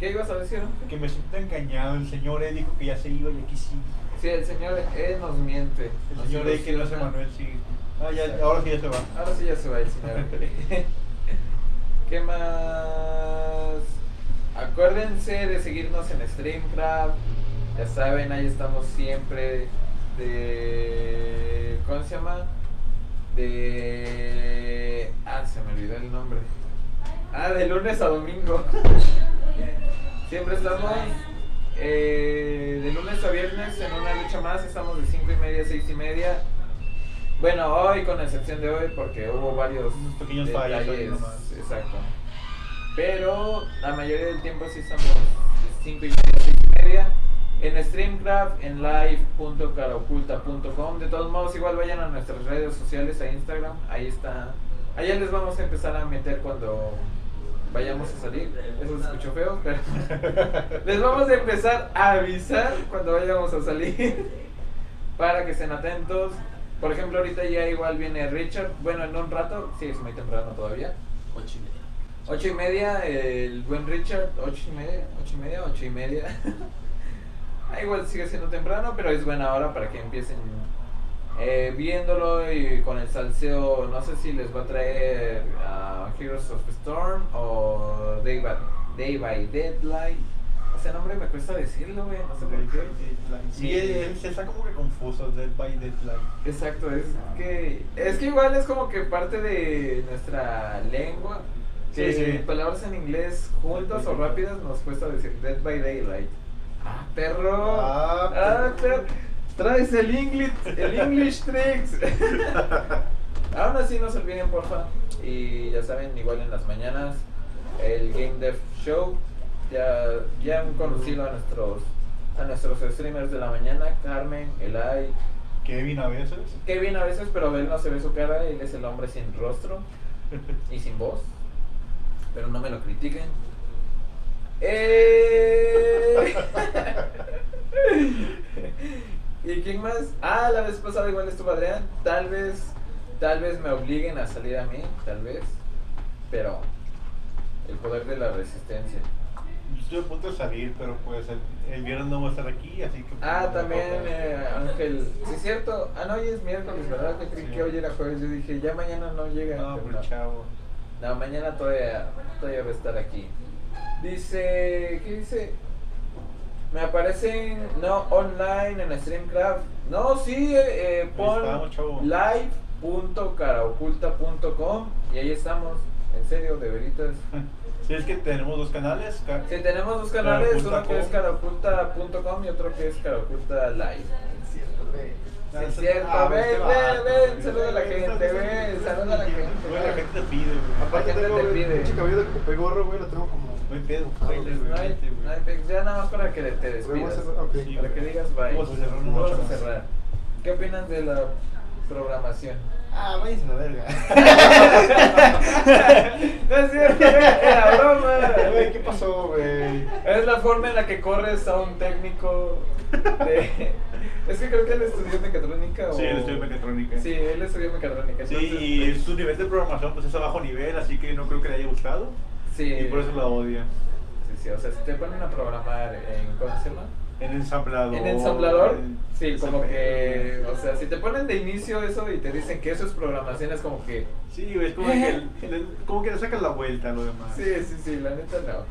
¿Qué ibas a decir? Que me siento engañado. El señor E dijo que ya se iba y aquí sí. Sí, el señor E nos miente. El nos señor E que no es. Emanuel sigue. Ah, ya, ahora sí ya se va. Ahora sí ya se va el señor. ¿Qué más? Acuérdense de seguirnos en Streamcraft. Ya saben, ahí estamos siempre. De. ¿Cómo se llama? De. Ah, se me olvidó el nombre. Ah, de lunes a domingo. Siempre estamos. eh, de lunes a viernes en una lucha más. Estamos de 5 y media a 6 y media. Bueno, hoy con excepción de hoy porque hubo varios Unos pequeños fallos nomás. Exacto. Pero la mayoría del tiempo sí estamos de 5 y media, 6 y media. En Streamcraft, en live.caraoculta.com. De todos modos, igual vayan a nuestras redes sociales, a Instagram, ahí está. Allá les vamos a empezar a meter cuando vayamos a salir. Eso se escuchó feo, pero les vamos a empezar a avisar cuando vayamos a salir para que estén atentos. Por ejemplo, ahorita ya igual viene Richard. Bueno, en un rato, sí, es muy temprano todavía. Ocho y media. Ocho y media, el buen Richard, ocho y media, ocho y media, ocho y media. Ah, igual sigue siendo temprano, pero es buena hora para que empiecen eh, viéndolo y con el salseo. No sé si les va a traer a Heroes of the Storm o Day by, Day by Deadlight. Ese nombre me cuesta decirlo, güey, no sé por qué. Sí, él se está como que confuso, Dead by Deadline. Exacto, es que es que igual es como que parte de nuestra lengua. Que Sí, sí. palabras en inglés juntas o rápidas nos cuesta decir Dead by Daylight. Ah, perro. Ah, Ah, perro. Traes el English, el English tricks. Aún así no se olviden, porfa. Y ya saben, igual en las mañanas, el Game Dev Show. Ya, ya han conocido a nuestros a nuestros streamers de la mañana, Carmen, Elay, Kevin a veces. Kevin a veces, pero él no se ve su cara, él es el hombre sin rostro y sin voz. Pero no me lo critiquen. Eh... ¿Y quién más? Ah, la vez pasada igual estuvo Adrián. Tal vez, tal vez me obliguen a salir a mí, tal vez. Pero el poder de la resistencia. Estoy a punto de salir, pero pues el, el viernes no voy a estar aquí, así que... Ah, pues, también no puedo. eh, Ángel. Sí, es cierto. Ah, no, hoy es miércoles, ¿verdad? Que creí Sí. que hoy era jueves. Yo dije, ya mañana no llega. No, pero no. chavo. No, mañana todavía, todavía va a estar aquí. Dice, ¿qué dice? Me aparecen, no, online en StreamCraft. No, sí, eh, eh, pon live.caraoculta.com y ahí estamos. En serio, de veritas. Sí, es que tenemos dos canales. ca- Sí, tenemos dos canales, uno que es Caraoculta.com. y otro que es caraoculta live. Es cierto, Ah, ven, ven, ven, saluda a la gente, ven, saluda a la gente. La gente te pide, güey. Aparte La gente tengo te pide. pinche cabello de Pepe Gorro, güey, lo tengo como... No hay pedo, Ah, güey, No hay, vente, güey. no hay pe- ya nada más para que te Vamos despidas. Sí, Para que digas bye. Vamos a cerrar Vamos a cerrar. ¿Qué opinas de la programación? Ah, váyanse a la verga. No es cierto, era broma. Güey, ¿qué pasó, güey? Es la forma en la que corres a un técnico de... Es que creo que él estudió mecatrónica o... Sí, él estudió mecatrónica. Sí, él estudió mecatrónica. Sí, entonces, y pues, su nivel de programación pues es a bajo nivel, así que no creo que le haya gustado. Sí. Y por eso la odia. Sí, sí, o sea, si te ponen a programar en... ¿Cómo se llama? En ensamblador. En ensamblador, sí, como que, o sea, si te ponen de inicio eso y te dicen que eso es programación, es como que, Sí, es como que, le, como que le sacas la vuelta a lo demás. sí, sí, sí, la neta no.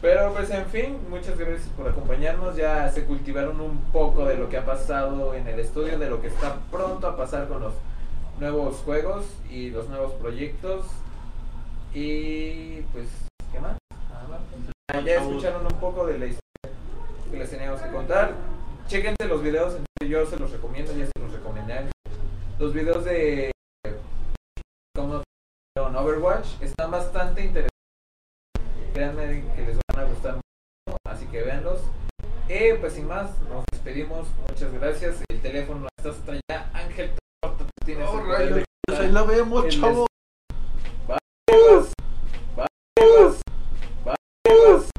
Pero pues en fin, muchas gracias por acompañarnos, ya se cultivaron un poco de lo que ha pasado en el estudio, de lo que está pronto a pasar con los nuevos juegos y los nuevos proyectos. Y pues, ¿qué más? Más. Ya escucharon un poco de la historia que les teníamos que contar. Chéquense los videos, yo se los recomiendo, ya se los recomendé. Los videos de cómo en Overwatch están bastante interesantes. Créanme que les van a gustar mucho, así que véanlos. Eh, pues sin más, nos despedimos. Muchas gracias. El teléfono está hasta allá. Ángel, tú tienes Oh, rayos, ahí la vemos, chavo. Woo!